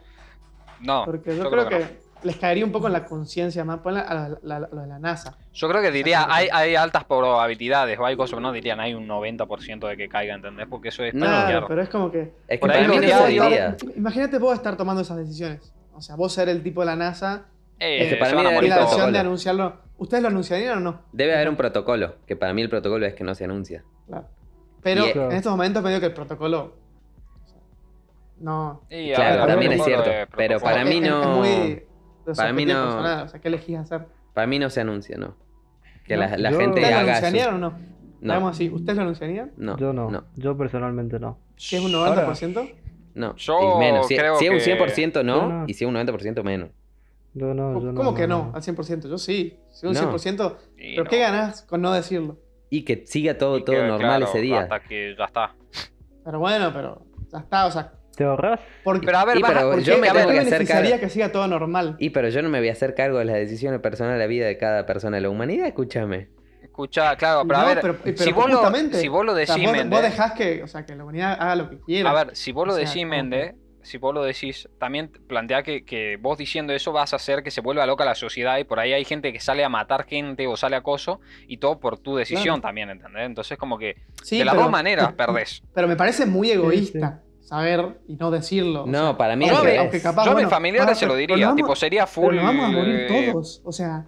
Speaker 4: No,
Speaker 3: Porque yo,
Speaker 4: yo
Speaker 3: creo,
Speaker 4: creo
Speaker 3: que,
Speaker 4: que no.
Speaker 3: Les caería un poco en la conciencia más. Ponle a la- la- lo de la NASA.
Speaker 4: Yo creo que diría, hay, hay altas probabilidades o hay cosas, pero no dirían, hay un 90% de que caiga, ¿entendés? Porque eso es
Speaker 3: Claro, pero es como que.
Speaker 2: Es que se
Speaker 4: hay-
Speaker 2: diría.
Speaker 3: Imagínate vos estar tomando esas decisiones. O sea, vos ser el tipo de la NASA
Speaker 4: Eh,
Speaker 2: Es que para mí
Speaker 3: y la decisión de anunciarlo. ¿Ustedes lo anunciarían o no?
Speaker 2: Debe haber un protocolo, que para mí el protocolo es que no se anuncia.
Speaker 3: Claro. Pero
Speaker 2: Y-
Speaker 3: en estos momentos me digo que el protocolo. no.
Speaker 4: Y,
Speaker 2: Claro,
Speaker 4: ver,
Speaker 2: también es cierto, pero para mí
Speaker 3: es-
Speaker 2: no-
Speaker 3: Es muy
Speaker 2: para mí no-
Speaker 3: personal, O sea, ¿qué elegís hacer?
Speaker 2: Para mí no se anuncia, ¿no? Que
Speaker 3: ¿No?
Speaker 2: la, la
Speaker 5: Yo-
Speaker 2: gente
Speaker 3: ¿Ustedes lo
Speaker 2: haga
Speaker 3: anunciarían
Speaker 2: eso.
Speaker 3: o no?
Speaker 2: No,
Speaker 3: Digamos así, ¿ustedes lo anunciarían?
Speaker 2: no,
Speaker 5: Yo no.
Speaker 2: no,
Speaker 5: Yo personalmente no.
Speaker 3: Si es un
Speaker 5: Ahora-
Speaker 3: 90%.
Speaker 2: no.
Speaker 4: Yo
Speaker 2: Y menos. Si,
Speaker 4: creo
Speaker 2: si es un
Speaker 4: que-
Speaker 2: 100% no,
Speaker 5: Yo no.
Speaker 2: y si es un 90% menos.
Speaker 5: Yo no, yo no,
Speaker 3: ¿Cómo que no?
Speaker 5: no.
Speaker 3: Al 100%. Yo sí. Si un
Speaker 2: No.
Speaker 3: 100%.
Speaker 4: Y
Speaker 3: ¿Pero
Speaker 4: no.
Speaker 3: qué ganás con no decirlo?
Speaker 2: Y que siga todo,
Speaker 4: Y
Speaker 2: todo
Speaker 4: que,
Speaker 2: normal
Speaker 4: claro,
Speaker 2: ese día.
Speaker 4: Hasta que ya está.
Speaker 3: Pero bueno, pero ya está. O sea,
Speaker 5: ¿Te ahorras?
Speaker 3: porque,
Speaker 4: Pero a ver,
Speaker 2: Y
Speaker 4: vas a-
Speaker 2: pero
Speaker 3: ¿por
Speaker 2: yo
Speaker 3: qué?
Speaker 2: me
Speaker 3: a ver,
Speaker 2: tengo
Speaker 3: ¿qué
Speaker 2: que hacer cargo.
Speaker 3: que siga todo normal?
Speaker 2: Y pero yo no me voy a hacer cargo de las decisiones personales de la vida de cada persona de la humanidad, escúchame.
Speaker 4: Escucha, claro, pero
Speaker 3: No,
Speaker 4: a ver,
Speaker 3: pero- pero
Speaker 4: si, vos lo, si vos lo
Speaker 3: O sea,
Speaker 4: decís,
Speaker 3: vos, dejás que, o sea, que la humanidad haga lo que quiera.
Speaker 4: a ver, si vos lo
Speaker 3: O sea,
Speaker 4: decís, Méndez, si vos lo decís, también plantea que, que vos diciendo eso vas a hacer que se vuelva loca la sociedad y por ahí hay gente que sale a matar gente o sale a acoso y todo por tu decisión
Speaker 3: Claro.
Speaker 4: también, ¿entendés? Entonces como que
Speaker 3: Sí,
Speaker 4: de las
Speaker 3: pero-
Speaker 4: dos maneras perdés.
Speaker 3: Pero me parece muy egoísta saber y no decirlo. o
Speaker 2: No,
Speaker 3: sea,
Speaker 2: para mí
Speaker 4: Yo a,
Speaker 2: revés.
Speaker 4: mi-
Speaker 3: aunque capaz,
Speaker 4: yo a
Speaker 3: bueno,
Speaker 4: mis familiares se lo diría,
Speaker 3: nos
Speaker 4: tipo
Speaker 3: vamos-
Speaker 4: sería full...
Speaker 3: Pero vamos a morir
Speaker 4: eh,
Speaker 3: todos. O sea,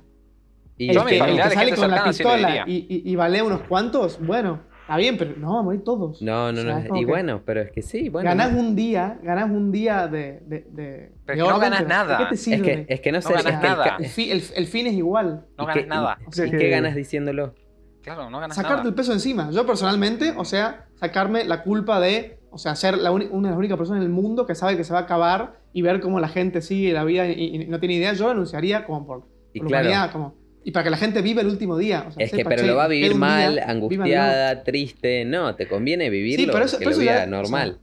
Speaker 2: Y
Speaker 4: Yo
Speaker 3: el
Speaker 4: a mi
Speaker 3: que, el
Speaker 4: familia,
Speaker 3: que
Speaker 4: de
Speaker 3: sale con la pistola y, y, y balea unos cuantos, bueno, está bien, pero nos vamos a morir todos.
Speaker 2: No, no,
Speaker 3: O sea,
Speaker 2: no.
Speaker 3: es
Speaker 2: Y
Speaker 3: que
Speaker 2: bueno, pero es que sí, bueno.
Speaker 3: ganás
Speaker 2: no.
Speaker 3: un día, ganás un día de. de, de
Speaker 4: Pero
Speaker 3: de
Speaker 4: es que no
Speaker 3: pero
Speaker 4: nada.
Speaker 3: ¿de qué te
Speaker 2: Es
Speaker 3: sirve?
Speaker 2: que, es que no,
Speaker 4: No
Speaker 2: sé.
Speaker 4: ganas
Speaker 2: es que
Speaker 4: nada.
Speaker 3: el, el- el fin es igual.
Speaker 4: No
Speaker 2: ¿Y
Speaker 4: ganas nada.
Speaker 3: O sea,
Speaker 2: ¿Y
Speaker 3: que-
Speaker 2: qué ganas diciéndolo?
Speaker 4: Claro, no ganas
Speaker 3: Sacarte
Speaker 4: nada.
Speaker 3: el peso encima. Yo personalmente, o sea, sacarme la culpa de, o sea, ser la una de las únicas personas en el mundo que sabe que se va a acabar y ver cómo la gente sigue la vida y, y no tiene idea. Yo anunciaría como por,
Speaker 2: Y
Speaker 3: por
Speaker 2: claro.
Speaker 3: humanidad, como, y para que la gente viva el último día. o sea,
Speaker 2: Es que,
Speaker 3: sepa,
Speaker 2: pero
Speaker 3: che,
Speaker 2: lo va a vivir mal,
Speaker 3: día,
Speaker 2: angustiada, triste. No, te conviene vivirlo
Speaker 3: pero eso-
Speaker 2: que
Speaker 3: pero
Speaker 2: lo
Speaker 3: ya-
Speaker 2: normal.
Speaker 3: o sea,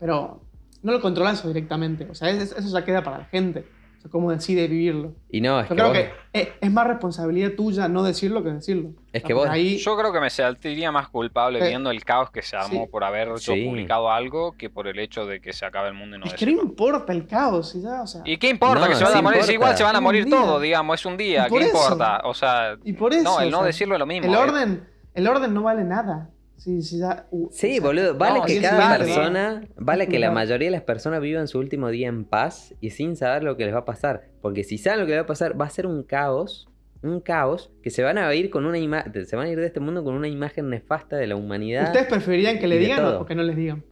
Speaker 3: Pero no lo controla eso directamente. O sea, es- eso ya queda para la gente. O sea, cómo decide vivirlo.
Speaker 2: y no, es
Speaker 3: Yo
Speaker 2: que,
Speaker 3: creo
Speaker 2: vos,
Speaker 3: que es, es más responsabilidad tuya no decirlo que decirlo.
Speaker 2: Es
Speaker 3: O
Speaker 2: que vos-
Speaker 3: ahí,
Speaker 4: Yo creo que me sentiría más culpable
Speaker 3: Eh,
Speaker 4: viendo el caos que se armó
Speaker 3: sí.
Speaker 4: por haber yo
Speaker 2: Sí.
Speaker 4: publicado algo que por el hecho de que se acabe el mundo y no
Speaker 3: es que no importa el caos. y ya, o sea,
Speaker 4: ¿Y qué importa
Speaker 2: No,
Speaker 4: que se van
Speaker 2: sí
Speaker 4: a morir?
Speaker 2: Importa.
Speaker 4: igual se van a morir todos, digamos, es un día, ¿qué
Speaker 3: eso.
Speaker 4: importa? O sea,
Speaker 3: y por eso.
Speaker 4: no, el
Speaker 3: o
Speaker 4: no
Speaker 3: sea,
Speaker 4: decirlo es lo mismo.
Speaker 3: El
Speaker 4: eh.
Speaker 3: orden, el orden no vale nada. Sí, sí, ya, uh,
Speaker 2: Sí,
Speaker 3: o sea,
Speaker 2: boludo, vale
Speaker 4: no,
Speaker 2: que cada persona, vale que la mayoría de las personas vivan su último día en paz y sin saber lo que les va a pasar. Porque si saben lo que les va a pasar, va a ser un caos, un caos, que se van a ir con una imagen, se van a ir de este mundo con una imagen nefasta de la humanidad.
Speaker 3: ¿Ustedes preferirían que le digan o que no les digan?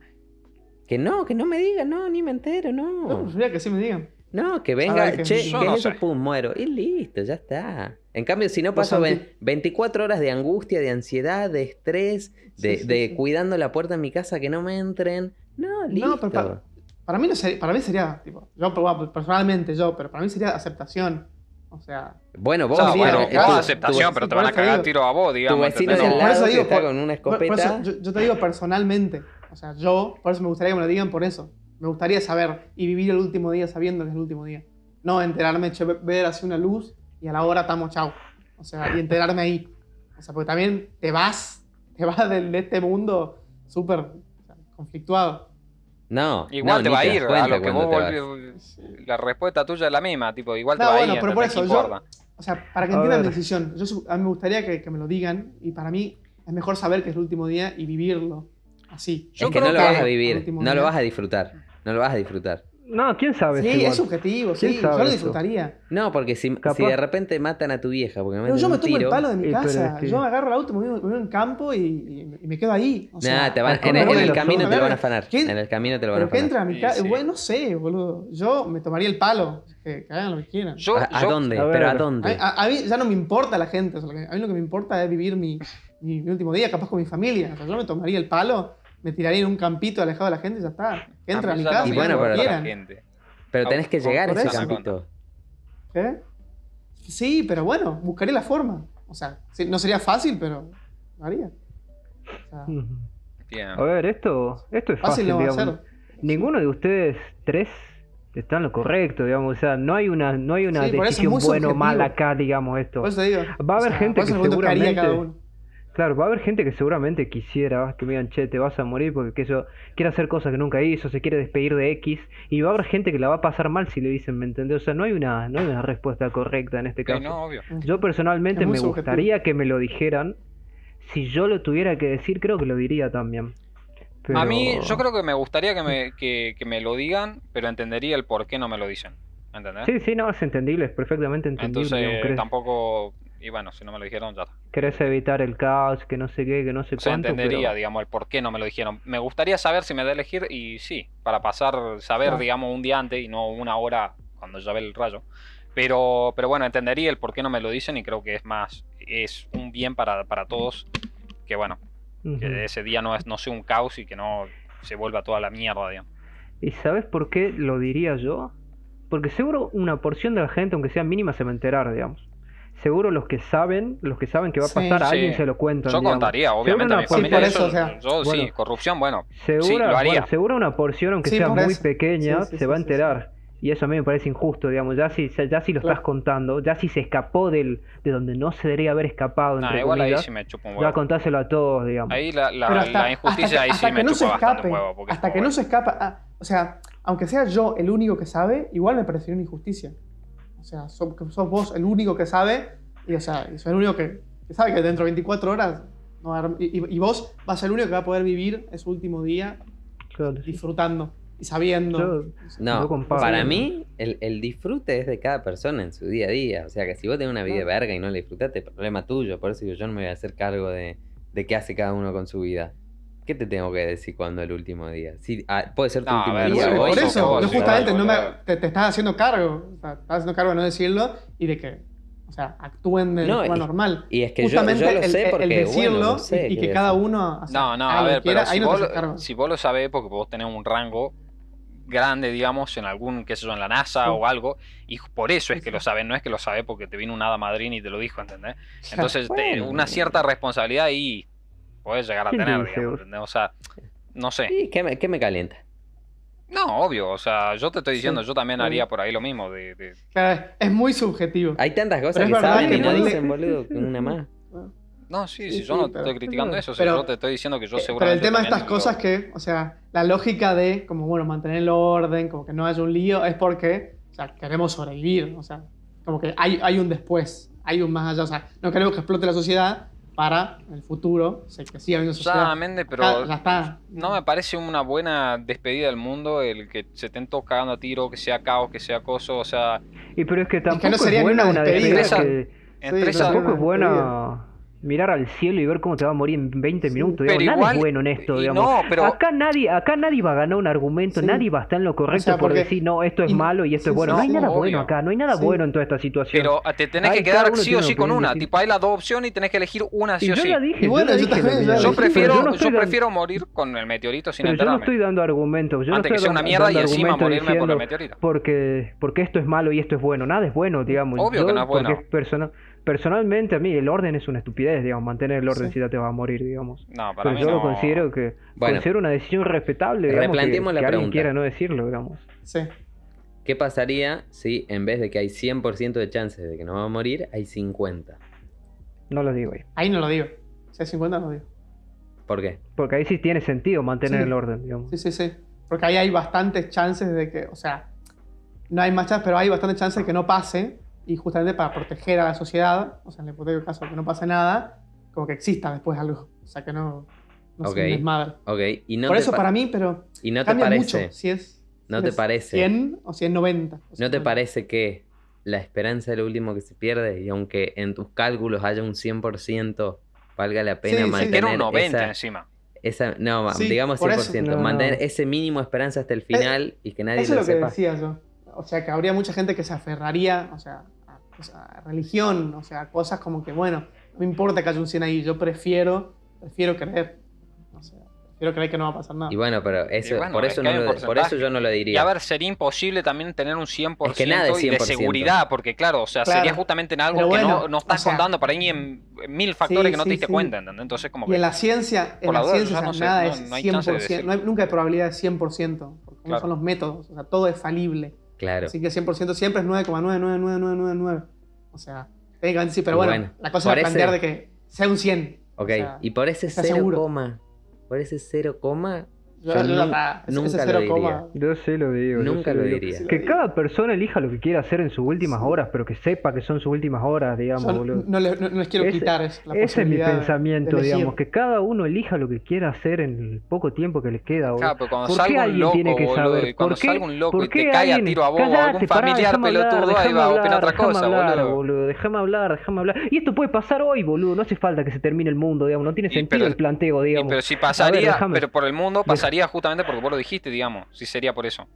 Speaker 2: Que no, que no me digan, no, ni me entero,
Speaker 3: Yo
Speaker 2: no.
Speaker 3: preferiría que sí me digan.
Speaker 2: No, que venga,
Speaker 3: ver, que
Speaker 2: che,
Speaker 4: yo
Speaker 2: ¿qué
Speaker 4: no
Speaker 2: es eso?
Speaker 4: sé.
Speaker 2: Pum, muero. Y listo, ya está. En cambio, si no paso ve- 24 horas de angustia, de ansiedad, de estrés, de,
Speaker 3: Sí, sí,
Speaker 2: de
Speaker 3: sí.
Speaker 2: cuidando la puerta de mi casa que no me entren. No, listo.
Speaker 3: No, pero para, para mí no sería, para mí sería, tipo, yo personalmente yo, pero para mí sería aceptación. O sea,
Speaker 2: Bueno, vos,
Speaker 4: O sea,
Speaker 3: Sí,
Speaker 4: bueno,
Speaker 3: eh,
Speaker 4: vos
Speaker 3: tu-
Speaker 4: aceptación,
Speaker 2: tu,
Speaker 4: pero te van a cagar
Speaker 3: digo-
Speaker 4: tiro a vos,
Speaker 2: tu
Speaker 4: digamos.
Speaker 2: vecino
Speaker 4: ¿entendés?
Speaker 2: de al
Speaker 3: Por eso
Speaker 2: lado que
Speaker 3: digo,
Speaker 2: está
Speaker 3: por-
Speaker 2: con una
Speaker 3: por, por
Speaker 2: escopeta.
Speaker 3: eso yo, yo te digo personalmente. O sea, yo, por eso me gustaría que me lo digan por eso. Me gustaría saber y vivir el último día sabiendo que es el último día. No enterarme, che, ver así una luz y a la hora estamos chau. O sea, y enterarme ahí. O sea, porque también te vas, te vas de, este mundo súper o sea, conflictuado.
Speaker 2: No.
Speaker 4: Igual
Speaker 2: no,
Speaker 4: te va a ir, a lo que vos
Speaker 2: te
Speaker 4: volvés- La respuesta tuya es la misma, tipo, igual te
Speaker 3: No,
Speaker 4: va
Speaker 3: bueno,
Speaker 4: a ir,
Speaker 3: pero por eso,
Speaker 4: ¿Qué
Speaker 3: yo-? O sea, para que
Speaker 5: A
Speaker 3: entiendan mi
Speaker 5: ver.
Speaker 3: decisión, yo, a mí me gustaría que, que me lo digan y para mí es mejor saber que es el último día y vivirlo así.
Speaker 4: Yo
Speaker 2: es que no lo
Speaker 4: que
Speaker 2: vas a vivir, no lo
Speaker 3: día-
Speaker 2: vas a disfrutar. No lo vas a disfrutar.
Speaker 5: No, quién sabe.
Speaker 3: Sí,
Speaker 5: igual.
Speaker 3: es subjetivo,
Speaker 5: ¿Quién
Speaker 3: sí, yo lo
Speaker 5: eso?
Speaker 3: disfrutaría.
Speaker 2: No, porque si, si de repente matan a tu vieja porque me
Speaker 3: Pero yo me tomo el palo de mi
Speaker 5: Y, pero
Speaker 3: casa,
Speaker 5: es que-
Speaker 3: yo me agarro el auto, me voy, me voy en campo y, y- me quedo ahí. O sea,
Speaker 2: Nah, te van-
Speaker 5: ¿cómo
Speaker 2: en, el- en
Speaker 5: no?
Speaker 2: el
Speaker 5: Pero
Speaker 2: camino te lo van a afanar.
Speaker 3: ¿Quién-
Speaker 2: En el camino te lo van a
Speaker 3: Pero que
Speaker 2: afanar.
Speaker 3: entra a mi
Speaker 4: Sí,
Speaker 3: casa,
Speaker 4: sí.
Speaker 3: bueno, no sé, boludo. Yo me tomaría el palo, que, que hagan lo que quieran.
Speaker 4: Yo,
Speaker 2: ¿A, a
Speaker 4: yo-
Speaker 2: dónde?
Speaker 5: a
Speaker 2: ¿Pero a
Speaker 5: a.
Speaker 3: A,
Speaker 2: dónde?
Speaker 3: a- a mí ya no me importa la gente, o sea, a mí lo que me importa es vivir mi, mi- mi último día, capaz con mi familia. O sea, yo me tomaría el palo, me tiraría en un campito alejado de la gente y ya está. Que entre a, mi casa
Speaker 2: Y bueno, pero-
Speaker 4: la gente.
Speaker 2: Pero tenés que llegar a ese
Speaker 3: eso.
Speaker 2: campito.
Speaker 3: ¿Qué? Sí, pero bueno, buscaré la forma. O sea, no sería fácil, pero lo haría. O sea.
Speaker 5: A ver, esto, esto es
Speaker 3: fácil
Speaker 5: fácil,
Speaker 3: no
Speaker 5: digamos. Ninguno de ustedes tres está en lo correcto, digamos. O sea, no hay una, no hay una
Speaker 3: Sí,
Speaker 5: decisión buena o mala acá, digamos, esto.
Speaker 3: Por eso te digo.
Speaker 5: Va a
Speaker 3: o
Speaker 5: haber
Speaker 3: sea,
Speaker 5: gente que seguramente-
Speaker 3: uno.
Speaker 5: Claro, va a haber gente que seguramente quisiera que me digan, che, te vas a morir porque que yo quiere hacer cosas que nunca hizo, se quiere despedir de X, y va a haber gente que la va a pasar mal si le dicen, ¿me entendés? O sea, no hay una, no hay una respuesta correcta en este
Speaker 4: Sí,
Speaker 5: caso.
Speaker 4: no, obvio.
Speaker 5: Yo personalmente me
Speaker 3: subjetivo.
Speaker 5: gustaría que me lo dijeran. Si yo lo tuviera que decir, creo que lo diría también. Pero...
Speaker 4: A mí, yo creo que me gustaría que me, que, que me lo digan, pero entendería el por qué no me lo dicen. ¿Entendés?
Speaker 5: Sí, sí, no, es entendible, es perfectamente entendible.
Speaker 4: Entonces, tampoco. Y bueno, si no me lo dijeron, ya está.
Speaker 5: querés evitar el caos, que no sé qué, que no sé
Speaker 4: O sea,
Speaker 5: cuánto.
Speaker 4: entendería,
Speaker 5: pero-
Speaker 4: digamos, el por qué no me lo dijeron. Me gustaría saber si me da a elegir y sí, para pasar, saber, digamos, un día antes y no una hora cuando ya ve el rayo. Pero, pero bueno, entendería el por qué no me lo dicen y creo que es más, es un bien para, para todos. Que bueno, que ese día no, es, no sea un caos y que no se vuelva toda la mierda, digamos.
Speaker 5: ¿Y sabes por qué lo diría yo? Porque seguro una porción de la gente, aunque sea mínima, se va a enterar, digamos. Seguro los que saben, los que saben que va a
Speaker 3: Sí,
Speaker 5: pasar,
Speaker 4: sí.
Speaker 5: alguien se lo cuentan.
Speaker 4: Yo
Speaker 5: digamos.
Speaker 4: contaría, obviamente, a
Speaker 5: una
Speaker 4: mi
Speaker 5: por-
Speaker 4: familia.
Speaker 3: por
Speaker 4: eso,
Speaker 3: eso, o sea,
Speaker 4: yo sí, corrupción, bueno.
Speaker 5: Segura,
Speaker 4: Sí, lo haría.
Speaker 5: bueno, seguro una porción, aunque
Speaker 3: Sí,
Speaker 5: sea muy
Speaker 3: eso.
Speaker 5: pequeña,
Speaker 3: Sí, sí,
Speaker 5: se
Speaker 3: sí,
Speaker 5: va a
Speaker 3: sí, sí.
Speaker 5: enterar. Y eso a mí me parece injusto, digamos. Ya si, ya si lo
Speaker 3: Claro.
Speaker 5: estás contando, ya si se escapó del, de donde no se debería haber escapado,
Speaker 4: Nah,
Speaker 5: entre
Speaker 4: igual ahí
Speaker 5: comillas,
Speaker 4: sí me chupa un
Speaker 5: ya
Speaker 4: huevo.
Speaker 5: contárselo a todos, digamos.
Speaker 4: Ahí la, la,
Speaker 3: Pero hasta,
Speaker 4: la injusticia
Speaker 3: hasta que,
Speaker 4: ahí
Speaker 3: hasta
Speaker 4: sí me
Speaker 3: que no se
Speaker 4: chupa bastante
Speaker 3: escape,
Speaker 4: un huevo.
Speaker 3: hasta que no se escapa, ah, o sea, aunque sea yo el único que sabe, igual me parecería una injusticia. O sea, sos, que sos vos el único que sabe, y o sea, y sos el único que, que sabe que dentro de 24 horas, no va a y, y- vos vas a ser el único que va a poder vivir ese último día
Speaker 5: Claro, sí.
Speaker 3: disfrutando y sabiendo.
Speaker 5: Yo-
Speaker 2: No,
Speaker 5: comparto.
Speaker 2: para mí el, el disfrute es de cada persona en su día a día. O sea que si vos tenés una vida de
Speaker 3: Claro.
Speaker 2: verga y no la disfrutaste, problema tuyo. Por eso digo, yo no me voy a hacer cargo de, de qué hace cada uno con su vida. ¿Qué te tengo que decir cuando el último día? Sí, ah, puede ser tu
Speaker 4: No,
Speaker 2: último
Speaker 4: ver,
Speaker 3: Y
Speaker 2: día.
Speaker 3: por eso, yo justamente no me, te, te estás haciendo cargo. O sea, estás haciendo cargo de no decirlo y de que, o sea, actúen de
Speaker 2: No,
Speaker 3: forma
Speaker 2: y-
Speaker 3: normal.
Speaker 2: Y es que yo,
Speaker 3: Justamente
Speaker 2: yo lo
Speaker 3: el,
Speaker 2: sé
Speaker 3: el-
Speaker 2: porque
Speaker 3: el decirlo
Speaker 2: bueno, lo sé
Speaker 3: y, y que cada uno. o sea,
Speaker 4: No, no, a
Speaker 3: lo
Speaker 4: ver,
Speaker 3: quiera,
Speaker 4: pero si
Speaker 3: no
Speaker 4: vos, lo-
Speaker 3: cargo.
Speaker 4: si vos lo sabés porque vos tenés un rango grande, digamos, en algún, qué sé yo, en la NASA
Speaker 3: Sí.
Speaker 4: o algo, y por eso es
Speaker 3: Sí,
Speaker 4: que lo sabés, no es que lo sabés porque te vino un hada madrina y te lo dijo, ¿entendés? Entonces, te- una cierta responsabilidad ahí podés llegar a
Speaker 5: ¿Quién
Speaker 4: tener, digamos. O sea, no sé.
Speaker 2: Sí, ¿qué me, qué me calienta?
Speaker 4: No, obvio, o sea, yo te estoy diciendo,
Speaker 3: Sí,
Speaker 4: yo también haría por ahí lo mismo, de... de-
Speaker 3: Claro, es muy subjetivo.
Speaker 2: Hay tantas cosas
Speaker 3: Pero
Speaker 2: que
Speaker 3: verdad
Speaker 2: saben
Speaker 3: que
Speaker 2: y no dicen, boludo, que una más.
Speaker 4: No, sí,
Speaker 3: Sí,
Speaker 4: sí, yo
Speaker 3: sí,
Speaker 4: no te
Speaker 3: pero-
Speaker 4: estoy criticando
Speaker 5: pero-
Speaker 4: eso, o sea,
Speaker 3: pero-
Speaker 4: yo te estoy diciendo que yo
Speaker 3: Eh, Pero
Speaker 4: seguramente...
Speaker 3: el tema de estas
Speaker 4: lo-
Speaker 3: cosas que, o sea, la lógica de, como bueno, mantener el orden, como que no haya un lío, es porque, o sea, queremos sobrevivir, o sea, como que hay, hay un después, hay un más allá, o sea, no queremos que explote la sociedad para el futuro, que siga habiendo sociedad.
Speaker 4: Mende, pero...
Speaker 3: Acá ya está.
Speaker 4: No me parece una buena despedida del mundo el que se estén todos cagando a tiro, que sea caos, que sea acoso, o sea,
Speaker 5: Y pero es que tampoco
Speaker 3: no
Speaker 5: es
Speaker 3: sería
Speaker 5: buena
Speaker 3: una
Speaker 5: una
Speaker 3: despedida.
Speaker 5: despedida
Speaker 4: Esa-
Speaker 5: que...
Speaker 4: entre
Speaker 3: Sí,
Speaker 4: esas...
Speaker 3: no,
Speaker 5: Tampoco es buena mirar al cielo y ver cómo te va a morir en 20
Speaker 3: Sí.
Speaker 5: minutos.
Speaker 4: Pero
Speaker 5: digamos. Nada
Speaker 4: igual-
Speaker 5: es bueno en esto, digamos.
Speaker 4: no, pero-
Speaker 5: Acá nadie, acá nadie va a ganar un argumento,
Speaker 3: Sí.
Speaker 5: nadie va a estar en lo correcto
Speaker 3: O sea,
Speaker 5: por decir, no, esto es
Speaker 3: y-
Speaker 5: malo y esto es bueno. no hay
Speaker 3: sí,
Speaker 5: nada
Speaker 4: obvio.
Speaker 5: bueno acá, no hay nada
Speaker 3: Sí.
Speaker 5: bueno en toda esta situación.
Speaker 4: Pero te tenés que quedar sí o sí con una. Tipo, hay la dos opciones y tenés que elegir una sí
Speaker 5: y
Speaker 4: o
Speaker 5: yo
Speaker 4: sí.
Speaker 5: ya dije,
Speaker 3: Y bueno,
Speaker 5: yo, ya
Speaker 3: yo
Speaker 5: dije
Speaker 3: también,
Speaker 5: lo
Speaker 3: ya
Speaker 5: mío.
Speaker 4: Yo
Speaker 3: dije,
Speaker 4: prefiero,
Speaker 5: yo
Speaker 4: prefiero morir con el meteorito sin
Speaker 5: pero yo no
Speaker 4: enterarme.
Speaker 5: estoy dando argumentos. Yo no
Speaker 4: Antes que sea una mierda y encima morirme por el meteorito.
Speaker 5: Porque, porque esto es malo y esto es bueno. Nada es bueno, digamos.
Speaker 4: Obvio que no es bueno.
Speaker 5: Personalmente, a mí el orden es una estupidez, digamos. Mantener el orden
Speaker 3: Sí.
Speaker 5: si ya te va a morir, digamos.
Speaker 4: No, para
Speaker 5: Pero
Speaker 4: mí
Speaker 5: yo
Speaker 4: no.
Speaker 5: lo considero que
Speaker 2: Bueno.
Speaker 5: considero una decisión respetable, digamos, que,
Speaker 2: Replanteemos la
Speaker 5: que alguien
Speaker 2: pregunta.
Speaker 5: quiera no decirlo, digamos.
Speaker 3: Sí.
Speaker 2: ¿Qué pasaría si en vez de que hay 100% de chances de que nos vamos a morir, hay 50?
Speaker 5: No lo digo ahí.
Speaker 3: Ahí no lo digo. Si es 50 no lo digo.
Speaker 2: ¿Por qué?
Speaker 5: Porque ahí sí tiene sentido mantener
Speaker 3: Sí.
Speaker 5: el orden, digamos.
Speaker 3: Sí, sí, sí. Porque ahí hay bastantes chances de que, o sea, no hay más chances, pero hay bastantes chances de que no pase. Y justamente para proteger a la sociedad, o sea, en el hipotético caso de que no pase nada, como que exista después algo. O sea, que no, no
Speaker 2: Ok.
Speaker 3: se desmadre.
Speaker 2: Ok, y no
Speaker 3: Por eso
Speaker 2: pa-
Speaker 3: para mí, pero
Speaker 2: y no te parece,
Speaker 3: mucho si es,
Speaker 2: no
Speaker 3: si
Speaker 2: te
Speaker 3: es
Speaker 2: parece,
Speaker 3: 100 o 190. O sea,
Speaker 2: ¿no te parece que la esperanza es lo último que se pierde y aunque en tus cálculos haya un 100%, valga la pena
Speaker 3: Sí, sí.
Speaker 2: mantener
Speaker 4: Era un 90
Speaker 2: esa,
Speaker 4: encima.
Speaker 2: esa- no,
Speaker 3: Sí,
Speaker 2: digamos
Speaker 3: por eso.
Speaker 2: 100%,
Speaker 5: No, no.
Speaker 2: mantener ese mínimo de esperanza hasta el final y que nadie
Speaker 3: Eso es
Speaker 2: lo
Speaker 3: lo que
Speaker 2: sepa.
Speaker 3: decía yo. O sea, que habría mucha gente que se aferraría, o sea, o sea, religión, o sea, cosas como que, bueno, no me importa que haya un 100 ahí, yo prefiero, prefiero creer. O sea, prefiero creer que no va a pasar nada.
Speaker 2: Y bueno, pero eso,
Speaker 4: bueno,
Speaker 2: por,
Speaker 4: es
Speaker 2: eso
Speaker 4: que
Speaker 2: no lo, por
Speaker 4: porcentaje.
Speaker 2: eso yo no lo
Speaker 4: Y
Speaker 2: diría.
Speaker 4: a ver, sería imposible también tener un 100%
Speaker 2: Es que nada es
Speaker 4: y de
Speaker 2: 100%.
Speaker 4: seguridad, porque claro, o sea,
Speaker 3: Claro.
Speaker 4: sería justamente en algo que no, no estás
Speaker 3: o sea-
Speaker 4: contando por ahí en, en mil factores
Speaker 3: Sí,
Speaker 4: que no
Speaker 3: sí,
Speaker 4: te diste
Speaker 3: sí.
Speaker 4: cuenta, ¿entendés? Entonces como
Speaker 3: Y en la ciencia, en
Speaker 4: la
Speaker 3: ciencia
Speaker 4: ya
Speaker 3: o sea,
Speaker 4: no sé,
Speaker 3: nada
Speaker 4: no-
Speaker 3: es
Speaker 4: no hay chance de
Speaker 3: 100%,
Speaker 4: decirlo.
Speaker 3: no hay, nunca hay probabilidad de 100%, porque son los métodos, o sea, todo es falible.
Speaker 2: Claro.
Speaker 3: Así que 100% siempre es 9,99999. O sea, técnicamente sí, pero bueno,
Speaker 2: bueno,
Speaker 3: la cosa es plantear
Speaker 2: ese-
Speaker 3: de que sea un 100.
Speaker 2: Ok,
Speaker 3: o sea,
Speaker 2: y por ese
Speaker 3: ¿estás
Speaker 2: 0,
Speaker 3: seguro?
Speaker 2: coma, por ese 0, coma,
Speaker 3: yo,
Speaker 2: yo nunca lo diría.
Speaker 5: Yo sí lo digo. yo
Speaker 2: Nunca lo
Speaker 5: digo.
Speaker 2: diría.
Speaker 5: Que cada persona elija lo que quiera hacer en sus últimas
Speaker 3: Sí.
Speaker 5: horas, pero que sepa que son sus últimas horas, digamos, boludo.
Speaker 3: no, les, no- no les quiero quitar es, la
Speaker 5: Ese es mi pensamiento, digamos, que cada uno elija lo que quiera hacer en el poco tiempo que les queda, boludo.
Speaker 4: Claro, pero cuando
Speaker 5: ¿Por qué
Speaker 4: salga un
Speaker 5: alguien
Speaker 4: loco,
Speaker 5: tiene que
Speaker 4: boludo,
Speaker 5: saber?
Speaker 4: y cuando
Speaker 5: ¿Por qué-
Speaker 4: salga un loco
Speaker 5: por
Speaker 4: y te caiga a
Speaker 5: alguien-
Speaker 4: tiro a vos o
Speaker 5: Cállate,
Speaker 4: algún
Speaker 5: pará,
Speaker 4: familiar
Speaker 5: déjame hablar,
Speaker 4: pelotudo, ahí
Speaker 5: déjame
Speaker 4: va, opina
Speaker 5: hablar,
Speaker 4: otra
Speaker 5: déjame
Speaker 4: cosa,
Speaker 5: hablar,
Speaker 4: boludo.
Speaker 5: Déjame hablar, déjame hablar. Y esto puede pasar hoy, boludo. No hace falta que se termine el mundo, digamos. No tiene sentido el planteo, digamos.
Speaker 4: pero si
Speaker 5: A
Speaker 4: pasaría, pero por el mundo pasaría justamente porque vos lo dijiste, digamos, si sería por eso.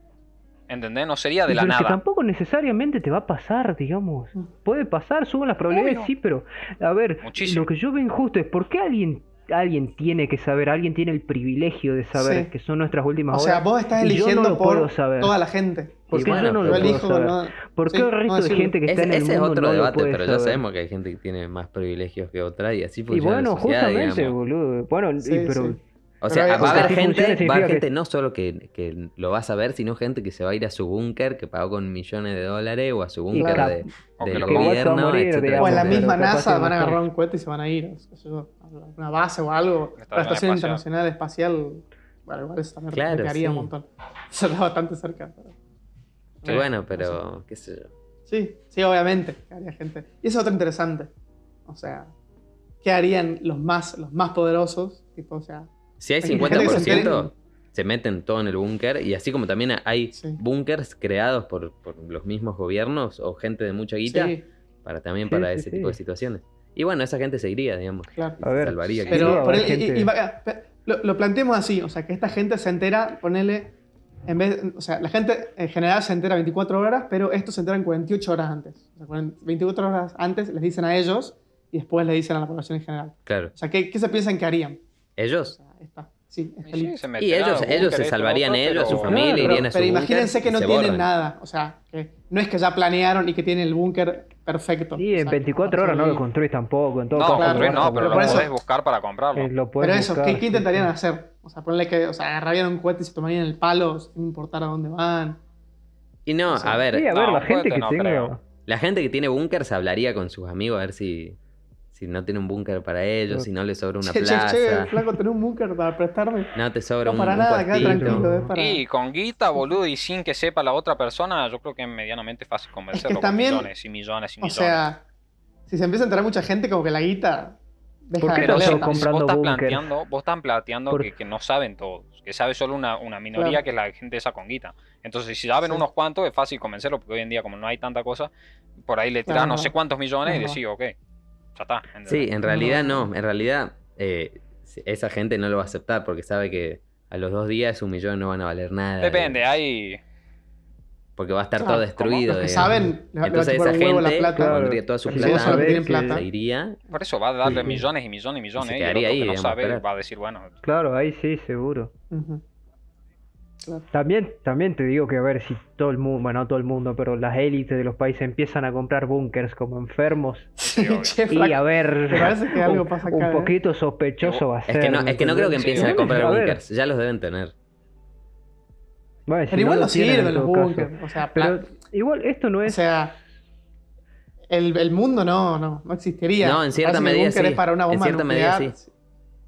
Speaker 4: ¿Entendés? No sería de
Speaker 5: Y
Speaker 4: la
Speaker 5: pero es que
Speaker 4: nada.
Speaker 5: tampoco necesariamente te va a pasar, digamos.
Speaker 3: Mm.
Speaker 5: Puede pasar, suben las probabilidades,
Speaker 4: Obvio.
Speaker 5: sí, pero a ver,
Speaker 4: Muchísimo.
Speaker 5: lo que yo veo injusto es por qué alguien, alguien tiene que saber, alguien tiene el privilegio de saber
Speaker 3: Sí.
Speaker 5: que son nuestras últimas
Speaker 3: O sea,
Speaker 5: horas.
Speaker 3: vos estás
Speaker 5: y
Speaker 3: eligiendo
Speaker 5: no
Speaker 3: por
Speaker 5: saber.
Speaker 3: toda la gente.
Speaker 5: ¿Por
Speaker 2: Y
Speaker 5: qué
Speaker 2: bueno,
Speaker 5: yo no lo
Speaker 3: elijo,
Speaker 5: saber?
Speaker 3: no-
Speaker 5: ¿Por qué
Speaker 3: sí,
Speaker 5: el
Speaker 3: no
Speaker 5: resto de gente que está
Speaker 2: Ese,
Speaker 5: en el
Speaker 2: ese es
Speaker 5: mundo
Speaker 2: otro debate, pero ya sabemos que hay gente que tiene más privilegios que otra y así
Speaker 5: Y
Speaker 2: funciona
Speaker 5: bueno,
Speaker 2: la sociedad,
Speaker 5: justamente,
Speaker 2: digamos.
Speaker 5: boludo. Bueno, y- pero
Speaker 3: sí.
Speaker 2: O sea,
Speaker 3: hay-
Speaker 2: va a
Speaker 3: o sea,
Speaker 2: haber gente, va a haber
Speaker 5: significa que-
Speaker 2: gente no solo que, que lo va a saber, sino gente que se va a ir a su búnker que pagó con millones de dólares o a su búnker
Speaker 5: claro.
Speaker 2: de,
Speaker 4: O
Speaker 2: del gobierno,
Speaker 5: morir,
Speaker 2: etcétera,
Speaker 5: digamos,
Speaker 3: O en la misma NASA van a agarrar un cohete y se van a ir. qué sé yo, a una base o algo.
Speaker 4: La Estación.
Speaker 3: Internacional Espacial. Bueno, igual eso también
Speaker 2: Claro,
Speaker 3: replicaría un
Speaker 2: sí.
Speaker 3: montón. Eso está bastante cerca. pero-
Speaker 2: Y bueno, pero qué sé yo.
Speaker 3: Sí, sí, obviamente. haría gente. Y eso es otro interesante. O sea, ¿qué harían los más, los más poderosos? Tipo, o sea,
Speaker 2: Si hay
Speaker 3: Hay gente que se
Speaker 2: 50%,
Speaker 3: enteren-
Speaker 2: se meten todo en el búnker y así como también hay
Speaker 3: Sí.
Speaker 2: búnkers creados por, por los mismos gobiernos o gente de mucha guita
Speaker 3: sí,
Speaker 2: para también
Speaker 5: Sí,
Speaker 2: para
Speaker 5: sí,
Speaker 2: ese
Speaker 5: sí.
Speaker 2: tipo de situaciones. Y bueno, esa gente seguiría, digamos.
Speaker 3: claro.
Speaker 5: A ver,
Speaker 2: salvaría.
Speaker 5: sí,
Speaker 3: Pero por el- y-
Speaker 5: gente-
Speaker 3: y pe- lo, lo planteemos así, o sea, que esta gente se entera, ponele, en vez, o sea, la gente en general se entera 24 horas, pero estos se enteran 48 horas antes. O sea, 40 24 horas antes les dicen a ellos y después le dicen a la población en general.
Speaker 2: Claro.
Speaker 3: O sea, ¿qué, qué se piensan que harían? O
Speaker 2: Ellos.
Speaker 3: Sí,
Speaker 4: Y sí, se
Speaker 2: ellos,
Speaker 4: a
Speaker 2: ellos
Speaker 4: búnker,
Speaker 2: se salvarían
Speaker 4: otro,
Speaker 2: ellos, su
Speaker 4: pero-
Speaker 2: familia,
Speaker 5: Claro,
Speaker 2: irían a su
Speaker 3: Pero
Speaker 2: búnker
Speaker 3: imagínense que no
Speaker 2: se
Speaker 3: tienen
Speaker 2: borran.
Speaker 3: nada. O sea, que no es que ya planearon y que tienen el búnker perfecto.
Speaker 5: Y
Speaker 3: O
Speaker 5: en
Speaker 3: sea,
Speaker 5: 24 horas no lo construís tampoco. En todo
Speaker 4: No,
Speaker 3: claro,
Speaker 4: construir
Speaker 5: vas
Speaker 4: no, pero
Speaker 3: por
Speaker 4: lo podés buscar para comprarlo.
Speaker 5: Eh, lo
Speaker 3: Pero eso,
Speaker 5: buscar,
Speaker 3: ¿qué, qué
Speaker 5: sí,
Speaker 3: intentarían
Speaker 5: sí.
Speaker 3: hacer? O sea, ponerle que, o sea, agarrarían un cohete y se tomarían el palo sin importar a dónde van.
Speaker 2: Y no,
Speaker 3: O sea,
Speaker 2: a ver,
Speaker 5: Sí, a ver,
Speaker 4: No,
Speaker 5: la gente que
Speaker 4: no
Speaker 5: tenga.
Speaker 4: creo.
Speaker 2: la gente que tiene búnkers hablaría con sus amigos a ver si, si no tiene un búnker para ellos, si no les sobra una
Speaker 3: che, che,
Speaker 2: plaza,
Speaker 3: che, flaco, tenés un búnker para prestarme.
Speaker 2: no te sobra
Speaker 3: No,
Speaker 2: un,
Speaker 3: para
Speaker 2: un
Speaker 3: nada,
Speaker 2: puestito.
Speaker 3: tranquilo, es para...
Speaker 4: Y con guita, boludo, y sin que sepa la otra persona, yo creo que es medianamente fácil convencerlo
Speaker 3: también-
Speaker 4: con millones y millones y
Speaker 3: O
Speaker 4: millones.
Speaker 3: sea, si se empieza a enterar mucha gente, como que la guita deja
Speaker 5: ¿Por qué
Speaker 3: de valer.
Speaker 5: comprando
Speaker 4: vos estás planteando, vos estás planteando
Speaker 5: Por-
Speaker 4: que, que no saben todos, que sabe solo una, una minoría
Speaker 3: Claro.
Speaker 4: que es la gente esa con guita. Entonces, si saben
Speaker 3: Sí.
Speaker 4: unos cuantos, es fácil convencerlo, porque hoy en día, como no hay tanta cosa, por ahí le tirás
Speaker 3: Claro,
Speaker 4: no sé cuántos millones y
Speaker 3: Claro.
Speaker 4: decís, ok, ya está. ¿entendés?
Speaker 2: Sí, en realidad
Speaker 3: No.
Speaker 2: en realidad eh, esa gente no lo va a aceptar porque sabe que a los dos días un millón no van a valer nada.
Speaker 4: Depende,
Speaker 2: digamos,
Speaker 4: hay...
Speaker 2: Porque va a estar
Speaker 3: Claro,
Speaker 2: todo destruido.
Speaker 3: Los que saben,
Speaker 2: Entonces esa
Speaker 3: la
Speaker 2: gente
Speaker 3: plata.
Speaker 5: Claro.
Speaker 2: pondría toda su plata,
Speaker 5: que-
Speaker 3: plata.
Speaker 2: se iría.
Speaker 4: Por eso va a darle
Speaker 2: Sí.
Speaker 4: millones y millones y millones.
Speaker 2: se
Speaker 4: y el
Speaker 2: quedaría
Speaker 4: otro
Speaker 2: ahí,
Speaker 4: que no
Speaker 2: digamos,
Speaker 4: sabe va a decir, bueno,
Speaker 5: Claro, ahí sí, seguro.
Speaker 3: Ujú.
Speaker 5: También, también te digo que a ver si todo el mundo, bueno, no todo el mundo, pero las élites de los países empiezan a comprar búnkers como enfermos.
Speaker 4: Sí,
Speaker 5: Y a ver,
Speaker 3: parece que algo
Speaker 5: un,
Speaker 3: pasa
Speaker 5: un
Speaker 3: acá, ¿eh?
Speaker 5: poquito sospechoso va a
Speaker 2: Es
Speaker 5: ser.
Speaker 2: que no,
Speaker 5: ¿me
Speaker 2: es que no creo que empiecen a
Speaker 4: Sí,
Speaker 2: comprar
Speaker 5: a ver.
Speaker 2: bunkers, ya los deben tener.
Speaker 5: Bueno, si
Speaker 3: Pero igual
Speaker 5: no
Speaker 3: sirven los búnkers. O sea,
Speaker 5: Pero igual esto no
Speaker 3: o
Speaker 5: es.
Speaker 3: sea el, el mundo no, no, no existiría.
Speaker 2: No, en cierta medida sí.
Speaker 3: es para una
Speaker 2: En cierta medida sí.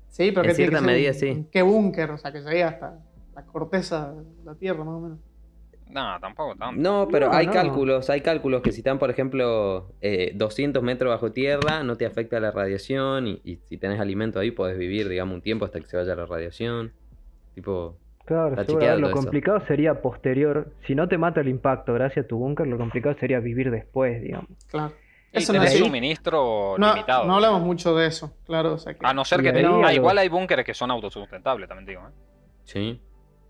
Speaker 3: Sí, pero
Speaker 2: En cierta medida,
Speaker 3: un-
Speaker 2: sí.
Speaker 3: un ¿Qué búnker? O sea, que llegue hasta la corteza de la Tierra, más o menos.
Speaker 4: No, tampoco tanto.
Speaker 2: No, pero
Speaker 5: No,
Speaker 2: hay
Speaker 5: no.
Speaker 2: cálculos, hay cálculos que si están, por ejemplo, eh, 200 metros bajo tierra, no te afecta la radiación y, y si tenés alimento ahí podés vivir, digamos, un tiempo hasta que se vaya la radiación. Tipo,
Speaker 5: Claro, lo
Speaker 2: eso.
Speaker 5: complicado sería posterior. Si no te mata el impacto gracias a tu búnker, lo complicado sería vivir después, digamos.
Speaker 3: Claro.
Speaker 4: Y
Speaker 3: Eso no es
Speaker 4: suministro
Speaker 3: no,
Speaker 4: limitado.
Speaker 3: no hablamos mucho de eso, claro. O sea que,
Speaker 4: A no ser que Ah, igual hay búnkeres que son autosustentables, también digo. ¿eh?
Speaker 2: sí.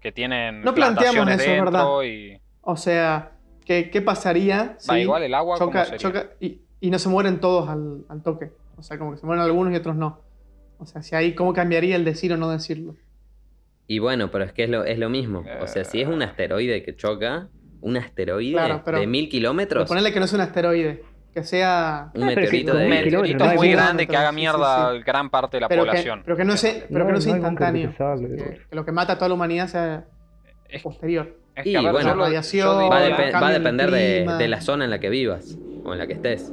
Speaker 4: Que tienen
Speaker 3: No planteamos
Speaker 4: plantaciones
Speaker 3: eso, es
Speaker 4: dentro
Speaker 3: verdad.
Speaker 4: y.
Speaker 3: o sea, ¿qué, qué pasaría si
Speaker 4: igual el agua
Speaker 3: choca, choca y, y no se mueren todos al, al toque? O sea, como que se mueren algunos y otros no. O sea, si ahí, ¿cómo cambiaría el decir o no decirlo?
Speaker 2: Y bueno, pero es que es lo, es lo mismo. O sea, si es un asteroide que choca, un asteroide
Speaker 3: Claro, pero-
Speaker 2: de mil kilómetros,
Speaker 3: ponerle que no es un asteroide, que sea...
Speaker 2: un
Speaker 5: que
Speaker 2: meteorito de
Speaker 4: Un muy grande que haga
Speaker 3: sí,
Speaker 4: mierda
Speaker 3: sí.
Speaker 4: gran parte de la
Speaker 3: pero, que,
Speaker 4: población.
Speaker 3: pero que no sea, pero que
Speaker 5: No,
Speaker 3: sea
Speaker 5: no
Speaker 3: instantáneo. que, lo que mata a toda la humanidad sea
Speaker 4: Es,
Speaker 3: posterior.
Speaker 4: es
Speaker 2: Y
Speaker 4: que, ver,
Speaker 2: bueno,
Speaker 4: lo-
Speaker 3: radiación,
Speaker 2: Va, a depe- va depender de, la zona en la que vivas o en la que estés.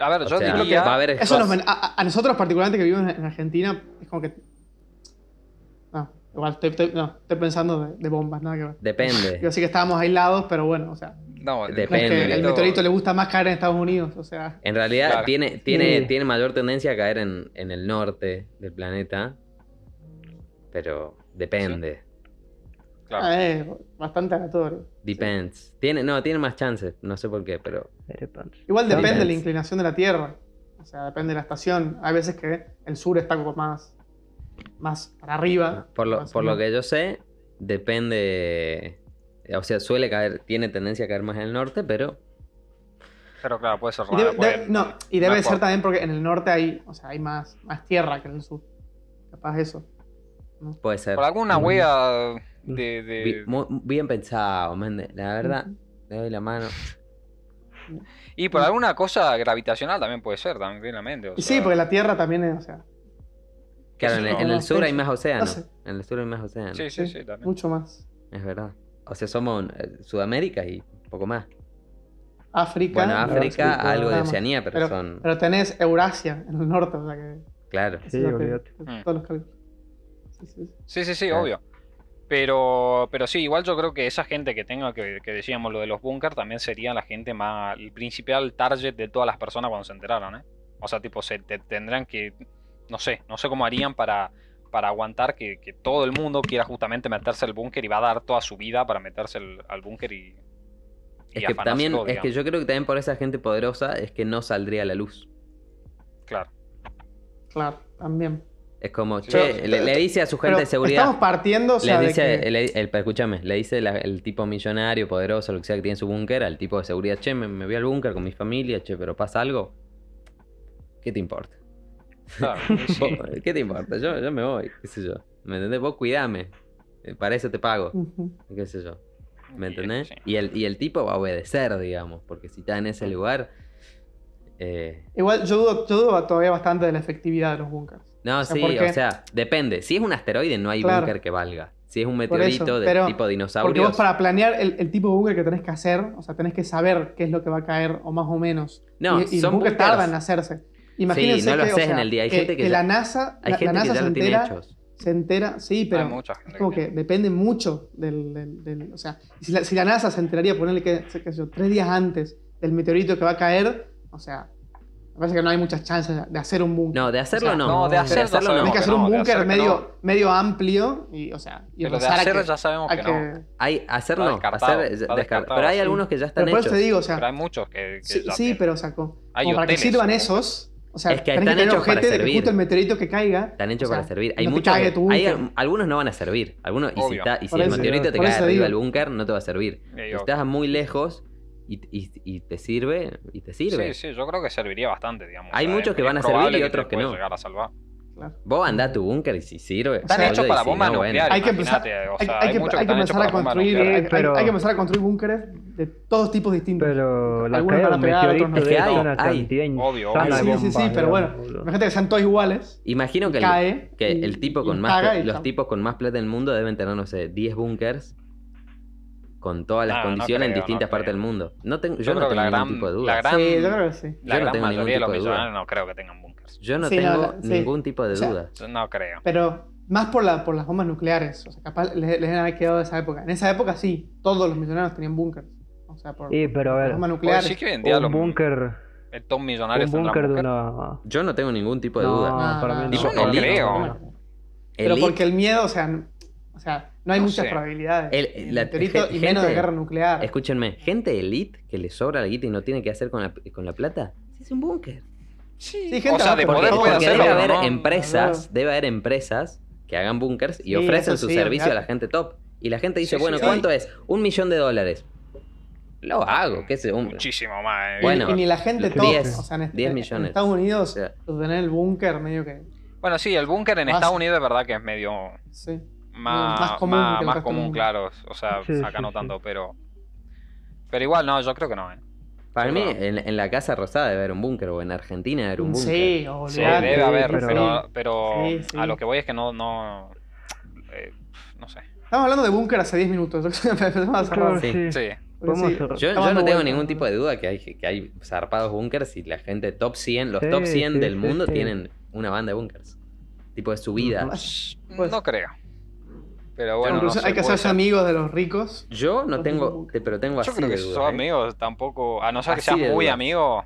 Speaker 4: A ver,
Speaker 2: O
Speaker 4: yo
Speaker 2: sea,
Speaker 4: diría.
Speaker 2: va a haber
Speaker 3: Eso nos a, a- nosotros particularmente que vivimos en Argentina, es como que... Igual estoy, estoy- no, estoy pensando de, de bombas, nada que ver.
Speaker 2: Depende.
Speaker 3: Yo sí que estábamos aislados, pero bueno, o sea,
Speaker 4: No,
Speaker 2: Depende.
Speaker 3: es que el
Speaker 4: meteorito-
Speaker 3: le gusta más caer en Estados Unidos, o sea...
Speaker 2: En realidad
Speaker 4: Claro.
Speaker 2: tiene, tiene,
Speaker 5: Sí.
Speaker 2: tiene mayor tendencia a caer en, en el norte del planeta. Pero depende.
Speaker 4: claro.
Speaker 3: ah, Es bastante aleatorio.
Speaker 2: Depends. Tiene, no, tiene más chances. No sé por qué, pero.
Speaker 3: Igual depende de la inclinación de la Tierra. O sea, depende de la estación. Hay veces que el sur está como más, más para arriba.
Speaker 2: Por lo, por que yo sé, depende. O sea, suele caer, tiene tendencia a caer más en el norte, pero.
Speaker 4: Pero claro, puede ser
Speaker 3: Y debe,
Speaker 4: puede-
Speaker 3: no, y debe ser también porque en el norte hay, o sea, hay más, más tierra que en el sur. Capaz eso.
Speaker 2: Puede ser.
Speaker 4: Por alguna
Speaker 5: Mm.
Speaker 4: wea de. de-
Speaker 2: bien pensado, man. La verdad, le doy la mano.
Speaker 4: Y por alguna cosa gravitacional también puede ser, también, o
Speaker 3: Y sí, porque la tierra también es, o sea,
Speaker 2: Claro, en, el- en sur hay más océano.
Speaker 3: No sé.
Speaker 2: En el sur hay más océano.
Speaker 4: Sí, sí, sí, también.
Speaker 3: mucho más.
Speaker 2: Es verdad. O sea, somos eh, Sudamérica y poco más.
Speaker 3: África.
Speaker 2: Bueno, África,
Speaker 5: África,
Speaker 2: algo de. Oceanía, pero,
Speaker 3: Pero,
Speaker 2: son.
Speaker 3: pero tenés Eurasia en el norte, o sea que.
Speaker 2: Claro.
Speaker 5: Sí,
Speaker 3: lo que-
Speaker 5: olvídate.
Speaker 4: Mm.
Speaker 3: Todos los cálculos. Sí, sí, sí.
Speaker 4: Sí, sí, sí,
Speaker 2: Claro.
Speaker 4: obvio. Pero, pero sí, igual yo creo que esa gente que tenga, que, que decíamos lo de los bunkers, también sería la gente más, el principal target de todas las personas cuando se enteraron, ¿eh? O sea, tipo, se te- tendrán que, no sé, no sé cómo harían para, para aguantar que, que todo el mundo quiera justamente meterse al búnker y va a dar toda su vida para meterse al, al búnker y, y
Speaker 2: Es que también,
Speaker 4: todo,
Speaker 2: es que yo creo que también por esa gente poderosa es que no saldría a la luz.
Speaker 4: Claro.
Speaker 3: Claro, también.
Speaker 2: Es como, che,
Speaker 4: pero-
Speaker 2: le, le dice a su gente
Speaker 3: Pero
Speaker 2: de seguridad.
Speaker 3: estamos partiendo, o sea,
Speaker 2: le
Speaker 3: de
Speaker 2: dice,
Speaker 3: que-
Speaker 2: el, escúchame, le dice la- el tipo millonario, poderoso, lo que sea que tiene en su búnker, al tipo de seguridad, che, me, me voy al búnker con mi familia, che, pero pasa algo. ¿Qué te importa?
Speaker 4: claro, y sí.
Speaker 2: ¿Qué te importa? Yo, yo me voy, qué sé yo. ¿Me entendés? Vos cuidame. Eh, Para eso te pago. Qué sé yo. ¿Me entendés?
Speaker 4: sí.
Speaker 2: Y, el, y el tipo va a obedecer, digamos, porque si está en ese lugar... eh,
Speaker 3: Igual yo dudo, yo dudo todavía bastante de la efectividad de los bunkers.
Speaker 2: No,
Speaker 3: O sea,
Speaker 2: sí,
Speaker 3: porque-
Speaker 2: o sea, depende. Si es un asteroide, no hay
Speaker 3: Claro.
Speaker 2: búnker que valga. Si es un meteorito de
Speaker 3: pero-
Speaker 2: tipo
Speaker 3: Porque
Speaker 2: dinosaurio.
Speaker 3: vos para planear el, el tipo de búnker que tenés que hacer, o sea, tenés que saber qué es lo que va a caer, o más o menos.
Speaker 2: No,
Speaker 3: y, y
Speaker 2: son
Speaker 3: los bunkers
Speaker 2: búnkers-
Speaker 3: tardan en hacerse. Imagínense
Speaker 2: no lo
Speaker 3: que, o
Speaker 2: haces
Speaker 3: sea,
Speaker 2: en el día. Hay
Speaker 3: que,
Speaker 2: gente que ya-
Speaker 3: la NASA,
Speaker 2: Hay
Speaker 3: la,
Speaker 2: gente
Speaker 3: la NASA
Speaker 2: que ya
Speaker 3: se
Speaker 2: lo tiene
Speaker 3: entera,
Speaker 2: hechos.
Speaker 3: se entera, sí, pero
Speaker 4: Hay mucha gente
Speaker 3: es como
Speaker 4: que
Speaker 3: que depende mucho del, del- del- o sea, si la, si la NASA se enteraría, ponerle que, qué sé yo, tres días antes del meteorito que va a caer, o sea, me parece que no hay muchas chances de hacer un búnker.
Speaker 2: No, de hacerlo
Speaker 3: O sea,
Speaker 2: no.
Speaker 4: no, de
Speaker 2: De
Speaker 4: hacerlo
Speaker 2: hacerlo no.
Speaker 3: Tenés que hacer un búnker medio,
Speaker 4: no.
Speaker 3: medio amplio y, o sea, y
Speaker 4: Pero de
Speaker 3: rezar a
Speaker 4: hacer
Speaker 3: que-
Speaker 4: ya sabemos que,
Speaker 3: que-
Speaker 4: no.
Speaker 2: Hay, hacer
Speaker 4: Está
Speaker 2: no.
Speaker 4: descartado,
Speaker 2: hacer,
Speaker 4: está
Speaker 2: descar-
Speaker 4: descartado,
Speaker 2: Pero hay
Speaker 4: sí.
Speaker 2: algunos que ya están
Speaker 3: Pero por eso
Speaker 2: hechos.
Speaker 3: te digo, o sea,
Speaker 4: Pero hay muchos que, que
Speaker 3: sí,
Speaker 4: ya
Speaker 3: sí,
Speaker 4: tienen.
Speaker 3: pero o sea, como,
Speaker 4: Hay
Speaker 3: como para que sirvan
Speaker 4: ¿no?
Speaker 3: esos, o sea,
Speaker 2: Es que están hechos para
Speaker 3: que
Speaker 2: servir.
Speaker 3: justo el meteorito que caiga.
Speaker 2: Están hechos
Speaker 3: o sea,
Speaker 2: para servir. Hay
Speaker 3: no
Speaker 2: muchos. que- hay- algunos no van a servir. Algunos, y si,
Speaker 4: Obvio.
Speaker 2: está- y si
Speaker 3: Por
Speaker 2: el meteorito te cae arriba del búnker, no te va a servir. Si estás muy lejos y, y- y te sirve, y te sirve.
Speaker 4: Sí, sí, yo creo que serviría bastante, digamos.
Speaker 2: Hay
Speaker 4: O sea,
Speaker 2: muchos que van a servir y otros que
Speaker 4: puede
Speaker 2: no.
Speaker 4: llegar a salvar.
Speaker 3: Claro.
Speaker 2: Vos andá a tu búnker y si sirve.
Speaker 3: Están
Speaker 2: salve,
Speaker 4: hechos
Speaker 2: y
Speaker 4: para bombas
Speaker 2: no, bueno.
Speaker 3: Hay que empezar,
Speaker 4: o
Speaker 3: hay,
Speaker 4: sea,
Speaker 3: hay
Speaker 4: hay
Speaker 3: que, hay
Speaker 4: que hechos
Speaker 3: empezar a construir,
Speaker 5: pero-
Speaker 3: hay que empezar a construir búnkeres de todos tipos distintos.
Speaker 5: Pero la
Speaker 3: Algunos van a pegar, otros no.
Speaker 2: Es que hay,
Speaker 5: una cantidad
Speaker 4: Obvio, obvio.
Speaker 3: sí, sí, sí, pero bueno, imagínate que sean todos iguales.
Speaker 2: Imagino que, el-
Speaker 3: cae
Speaker 2: que
Speaker 3: y-
Speaker 2: el tipo con más los tipos con más plata del mundo deben tener, no sé, 10 búnkers con todas las
Speaker 4: No, no
Speaker 2: condiciones en
Speaker 4: no
Speaker 2: distintas partes
Speaker 4: creo.
Speaker 2: del mundo. No tengo, yo,
Speaker 4: Yo
Speaker 2: no tengo
Speaker 4: la
Speaker 2: ningún
Speaker 4: gran,
Speaker 2: tipo de
Speaker 4: la
Speaker 2: duda.
Speaker 4: gran,
Speaker 3: Sí, yo creo que sí.
Speaker 4: la
Speaker 2: Yo no
Speaker 4: gran
Speaker 2: tengo ningún
Speaker 4: mayoría de los
Speaker 2: tipo de duda.
Speaker 4: millonarios no creo que tengan bunkers.
Speaker 2: Yo no
Speaker 3: Sí,
Speaker 2: tengo ningún tipo de
Speaker 3: O sea,
Speaker 2: duda.
Speaker 4: No creo.
Speaker 3: Pero más por, la, por las bombas nucleares. O sea, capaz les, les deben haber quedado de esa época. En esa época sí, todos los millonarios tenían búnkers. O sea, por,
Speaker 5: Sí, pero a ver,
Speaker 3: las bombas
Speaker 4: Pues
Speaker 3: nucleares.
Speaker 4: sí que hoy en día
Speaker 5: Un
Speaker 4: los
Speaker 5: búnker.
Speaker 4: el top millonarios
Speaker 5: Un búnker de una.
Speaker 2: Yo no tengo ningún tipo de duda.
Speaker 3: No,
Speaker 5: para mí
Speaker 3: no,
Speaker 2: Tipo,
Speaker 4: Yo no
Speaker 2: elite.
Speaker 4: creo.
Speaker 3: Pero porque el miedo, o sea, o sea no hay
Speaker 4: No
Speaker 3: muchas
Speaker 4: sé.
Speaker 3: probabilidades.
Speaker 2: El- la-
Speaker 3: meteorito
Speaker 2: gen-
Speaker 3: y menos de
Speaker 2: gente-
Speaker 3: guerra nuclear.
Speaker 2: Escúchenme, gente elite que le sobra la guita y no tiene que hacer con la, con la plata, se hace un búnker.
Speaker 4: Sí,
Speaker 3: Sí, gente
Speaker 4: o sea, de
Speaker 2: Porque,
Speaker 4: poder
Speaker 2: porque
Speaker 4: hacerlo,
Speaker 2: debe haber
Speaker 4: no.
Speaker 2: empresas,
Speaker 3: Claro.
Speaker 2: debe haber empresas que hagan bunkers y
Speaker 3: Sí,
Speaker 2: ofrecen su
Speaker 3: sí,
Speaker 2: servicio a la gente top. Y la gente dice, bueno,
Speaker 4: sí.
Speaker 2: ¿cuánto es? Un millón de dólares. Lo hago, qué sé, un...
Speaker 4: Muchísimo más. eh.
Speaker 3: Y-
Speaker 2: Bueno,
Speaker 3: y, ni la gente top.
Speaker 2: 10,
Speaker 3: o sea, en,
Speaker 2: 10
Speaker 3: en-
Speaker 2: millones.
Speaker 3: en Estados Unidos,
Speaker 2: O sea.
Speaker 3: tener el búnker medio que.
Speaker 4: Bueno, sí, el búnker en Estados Unidos es verdad que es medio
Speaker 3: Sí.
Speaker 4: Más,
Speaker 3: Más común
Speaker 4: más- más claro. O sea,
Speaker 5: Sí,
Speaker 4: acá
Speaker 5: sí,
Speaker 4: no
Speaker 5: sí.
Speaker 4: tanto, pero. Pero igual, no, yo creo que no, eh.
Speaker 2: Para
Speaker 4: Sí,
Speaker 2: mí, en, en la Casa Rosada debe haber un búnker, o en Argentina debe haber un búnker.
Speaker 3: Sí,
Speaker 4: Sí, debe haber,
Speaker 5: pero-
Speaker 4: pero, pero
Speaker 3: Sí, sí.
Speaker 4: a lo que voy es que no. no eh, no sé.
Speaker 3: Estamos hablando de búnker hace 10 minutos. Empezamos a cerrar.
Speaker 5: Claro,
Speaker 2: Sí.
Speaker 5: sí.
Speaker 2: Yo, yo no tengo ningún
Speaker 3: ¿no?
Speaker 2: tipo de duda que hay, que hay zarpados bunkers y la gente top 100, los
Speaker 5: Sí,
Speaker 2: top 100
Speaker 5: sí,
Speaker 2: del
Speaker 5: sí,
Speaker 2: mundo
Speaker 5: sí.
Speaker 2: tienen una banda de bunkers. Tipo de su vida.
Speaker 5: Ujú.
Speaker 3: Pues-
Speaker 4: no creo. Pero bueno, no
Speaker 3: hay que hacerse
Speaker 4: ser.
Speaker 3: amigos de los ricos.
Speaker 2: Yo no
Speaker 3: Los
Speaker 2: tengo, pero tengo así
Speaker 4: Yo creo
Speaker 2: de
Speaker 4: que si
Speaker 2: dudas,
Speaker 4: sos
Speaker 2: ¿eh?
Speaker 4: amigos tampoco. A no ser que seas
Speaker 2: de
Speaker 4: muy
Speaker 2: dudas.
Speaker 4: amigo,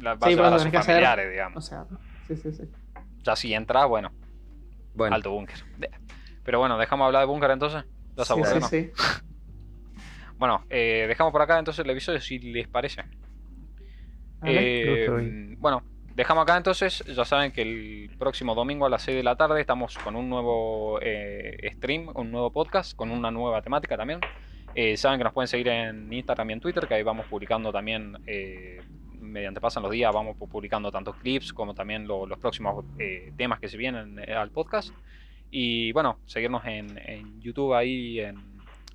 Speaker 4: la vas
Speaker 3: Sí,
Speaker 4: a a sus
Speaker 3: que hacer-
Speaker 4: familiares,
Speaker 3: O
Speaker 4: digamos.
Speaker 3: sea, sí, sí, sí.
Speaker 4: Ya si entras, bueno,
Speaker 2: Bueno,
Speaker 4: alto búnker. De- Pero bueno, dejamos hablar de búnker entonces. Se
Speaker 3: Sí, sí,
Speaker 4: ¿no?
Speaker 3: sí.
Speaker 4: Bueno, eh, dejamos por acá entonces el episodio si les parece. Eh, bueno, dejamos acá entonces. Ya saben que el próximo domingo a las 6 de la tarde estamos con un nuevo eh, stream, un nuevo podcast, con una nueva temática también. Eh, saben que nos pueden seguir en Instagram y en Twitter, que ahí vamos publicando también, eh, mediante pasan los días, vamos pu- publicando tanto clips como también lo- los próximos temas que se vienen al podcast. Y bueno, seguirnos en, YouTube ahí, en,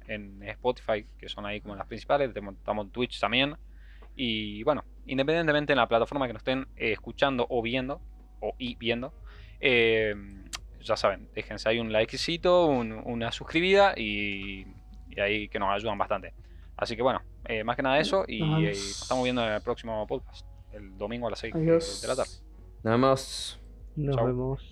Speaker 4: en Spotify, que son ahí como las principales. Estamos en Twitch también. Y bueno, independientemente en la plataforma que nos estén eh, escuchando o viendo, o y viendo, eh, ya saben, déjense ahí un likecito, un- una suscribida y, y ahí que nos ayudan bastante. Así que bueno, eh, más que nada eso y Nos estamos viendo en el próximo podcast, el domingo a las 6
Speaker 3: Adiós.
Speaker 4: de la tarde.
Speaker 2: nada más.
Speaker 5: Nos
Speaker 4: Chau.
Speaker 5: vemos.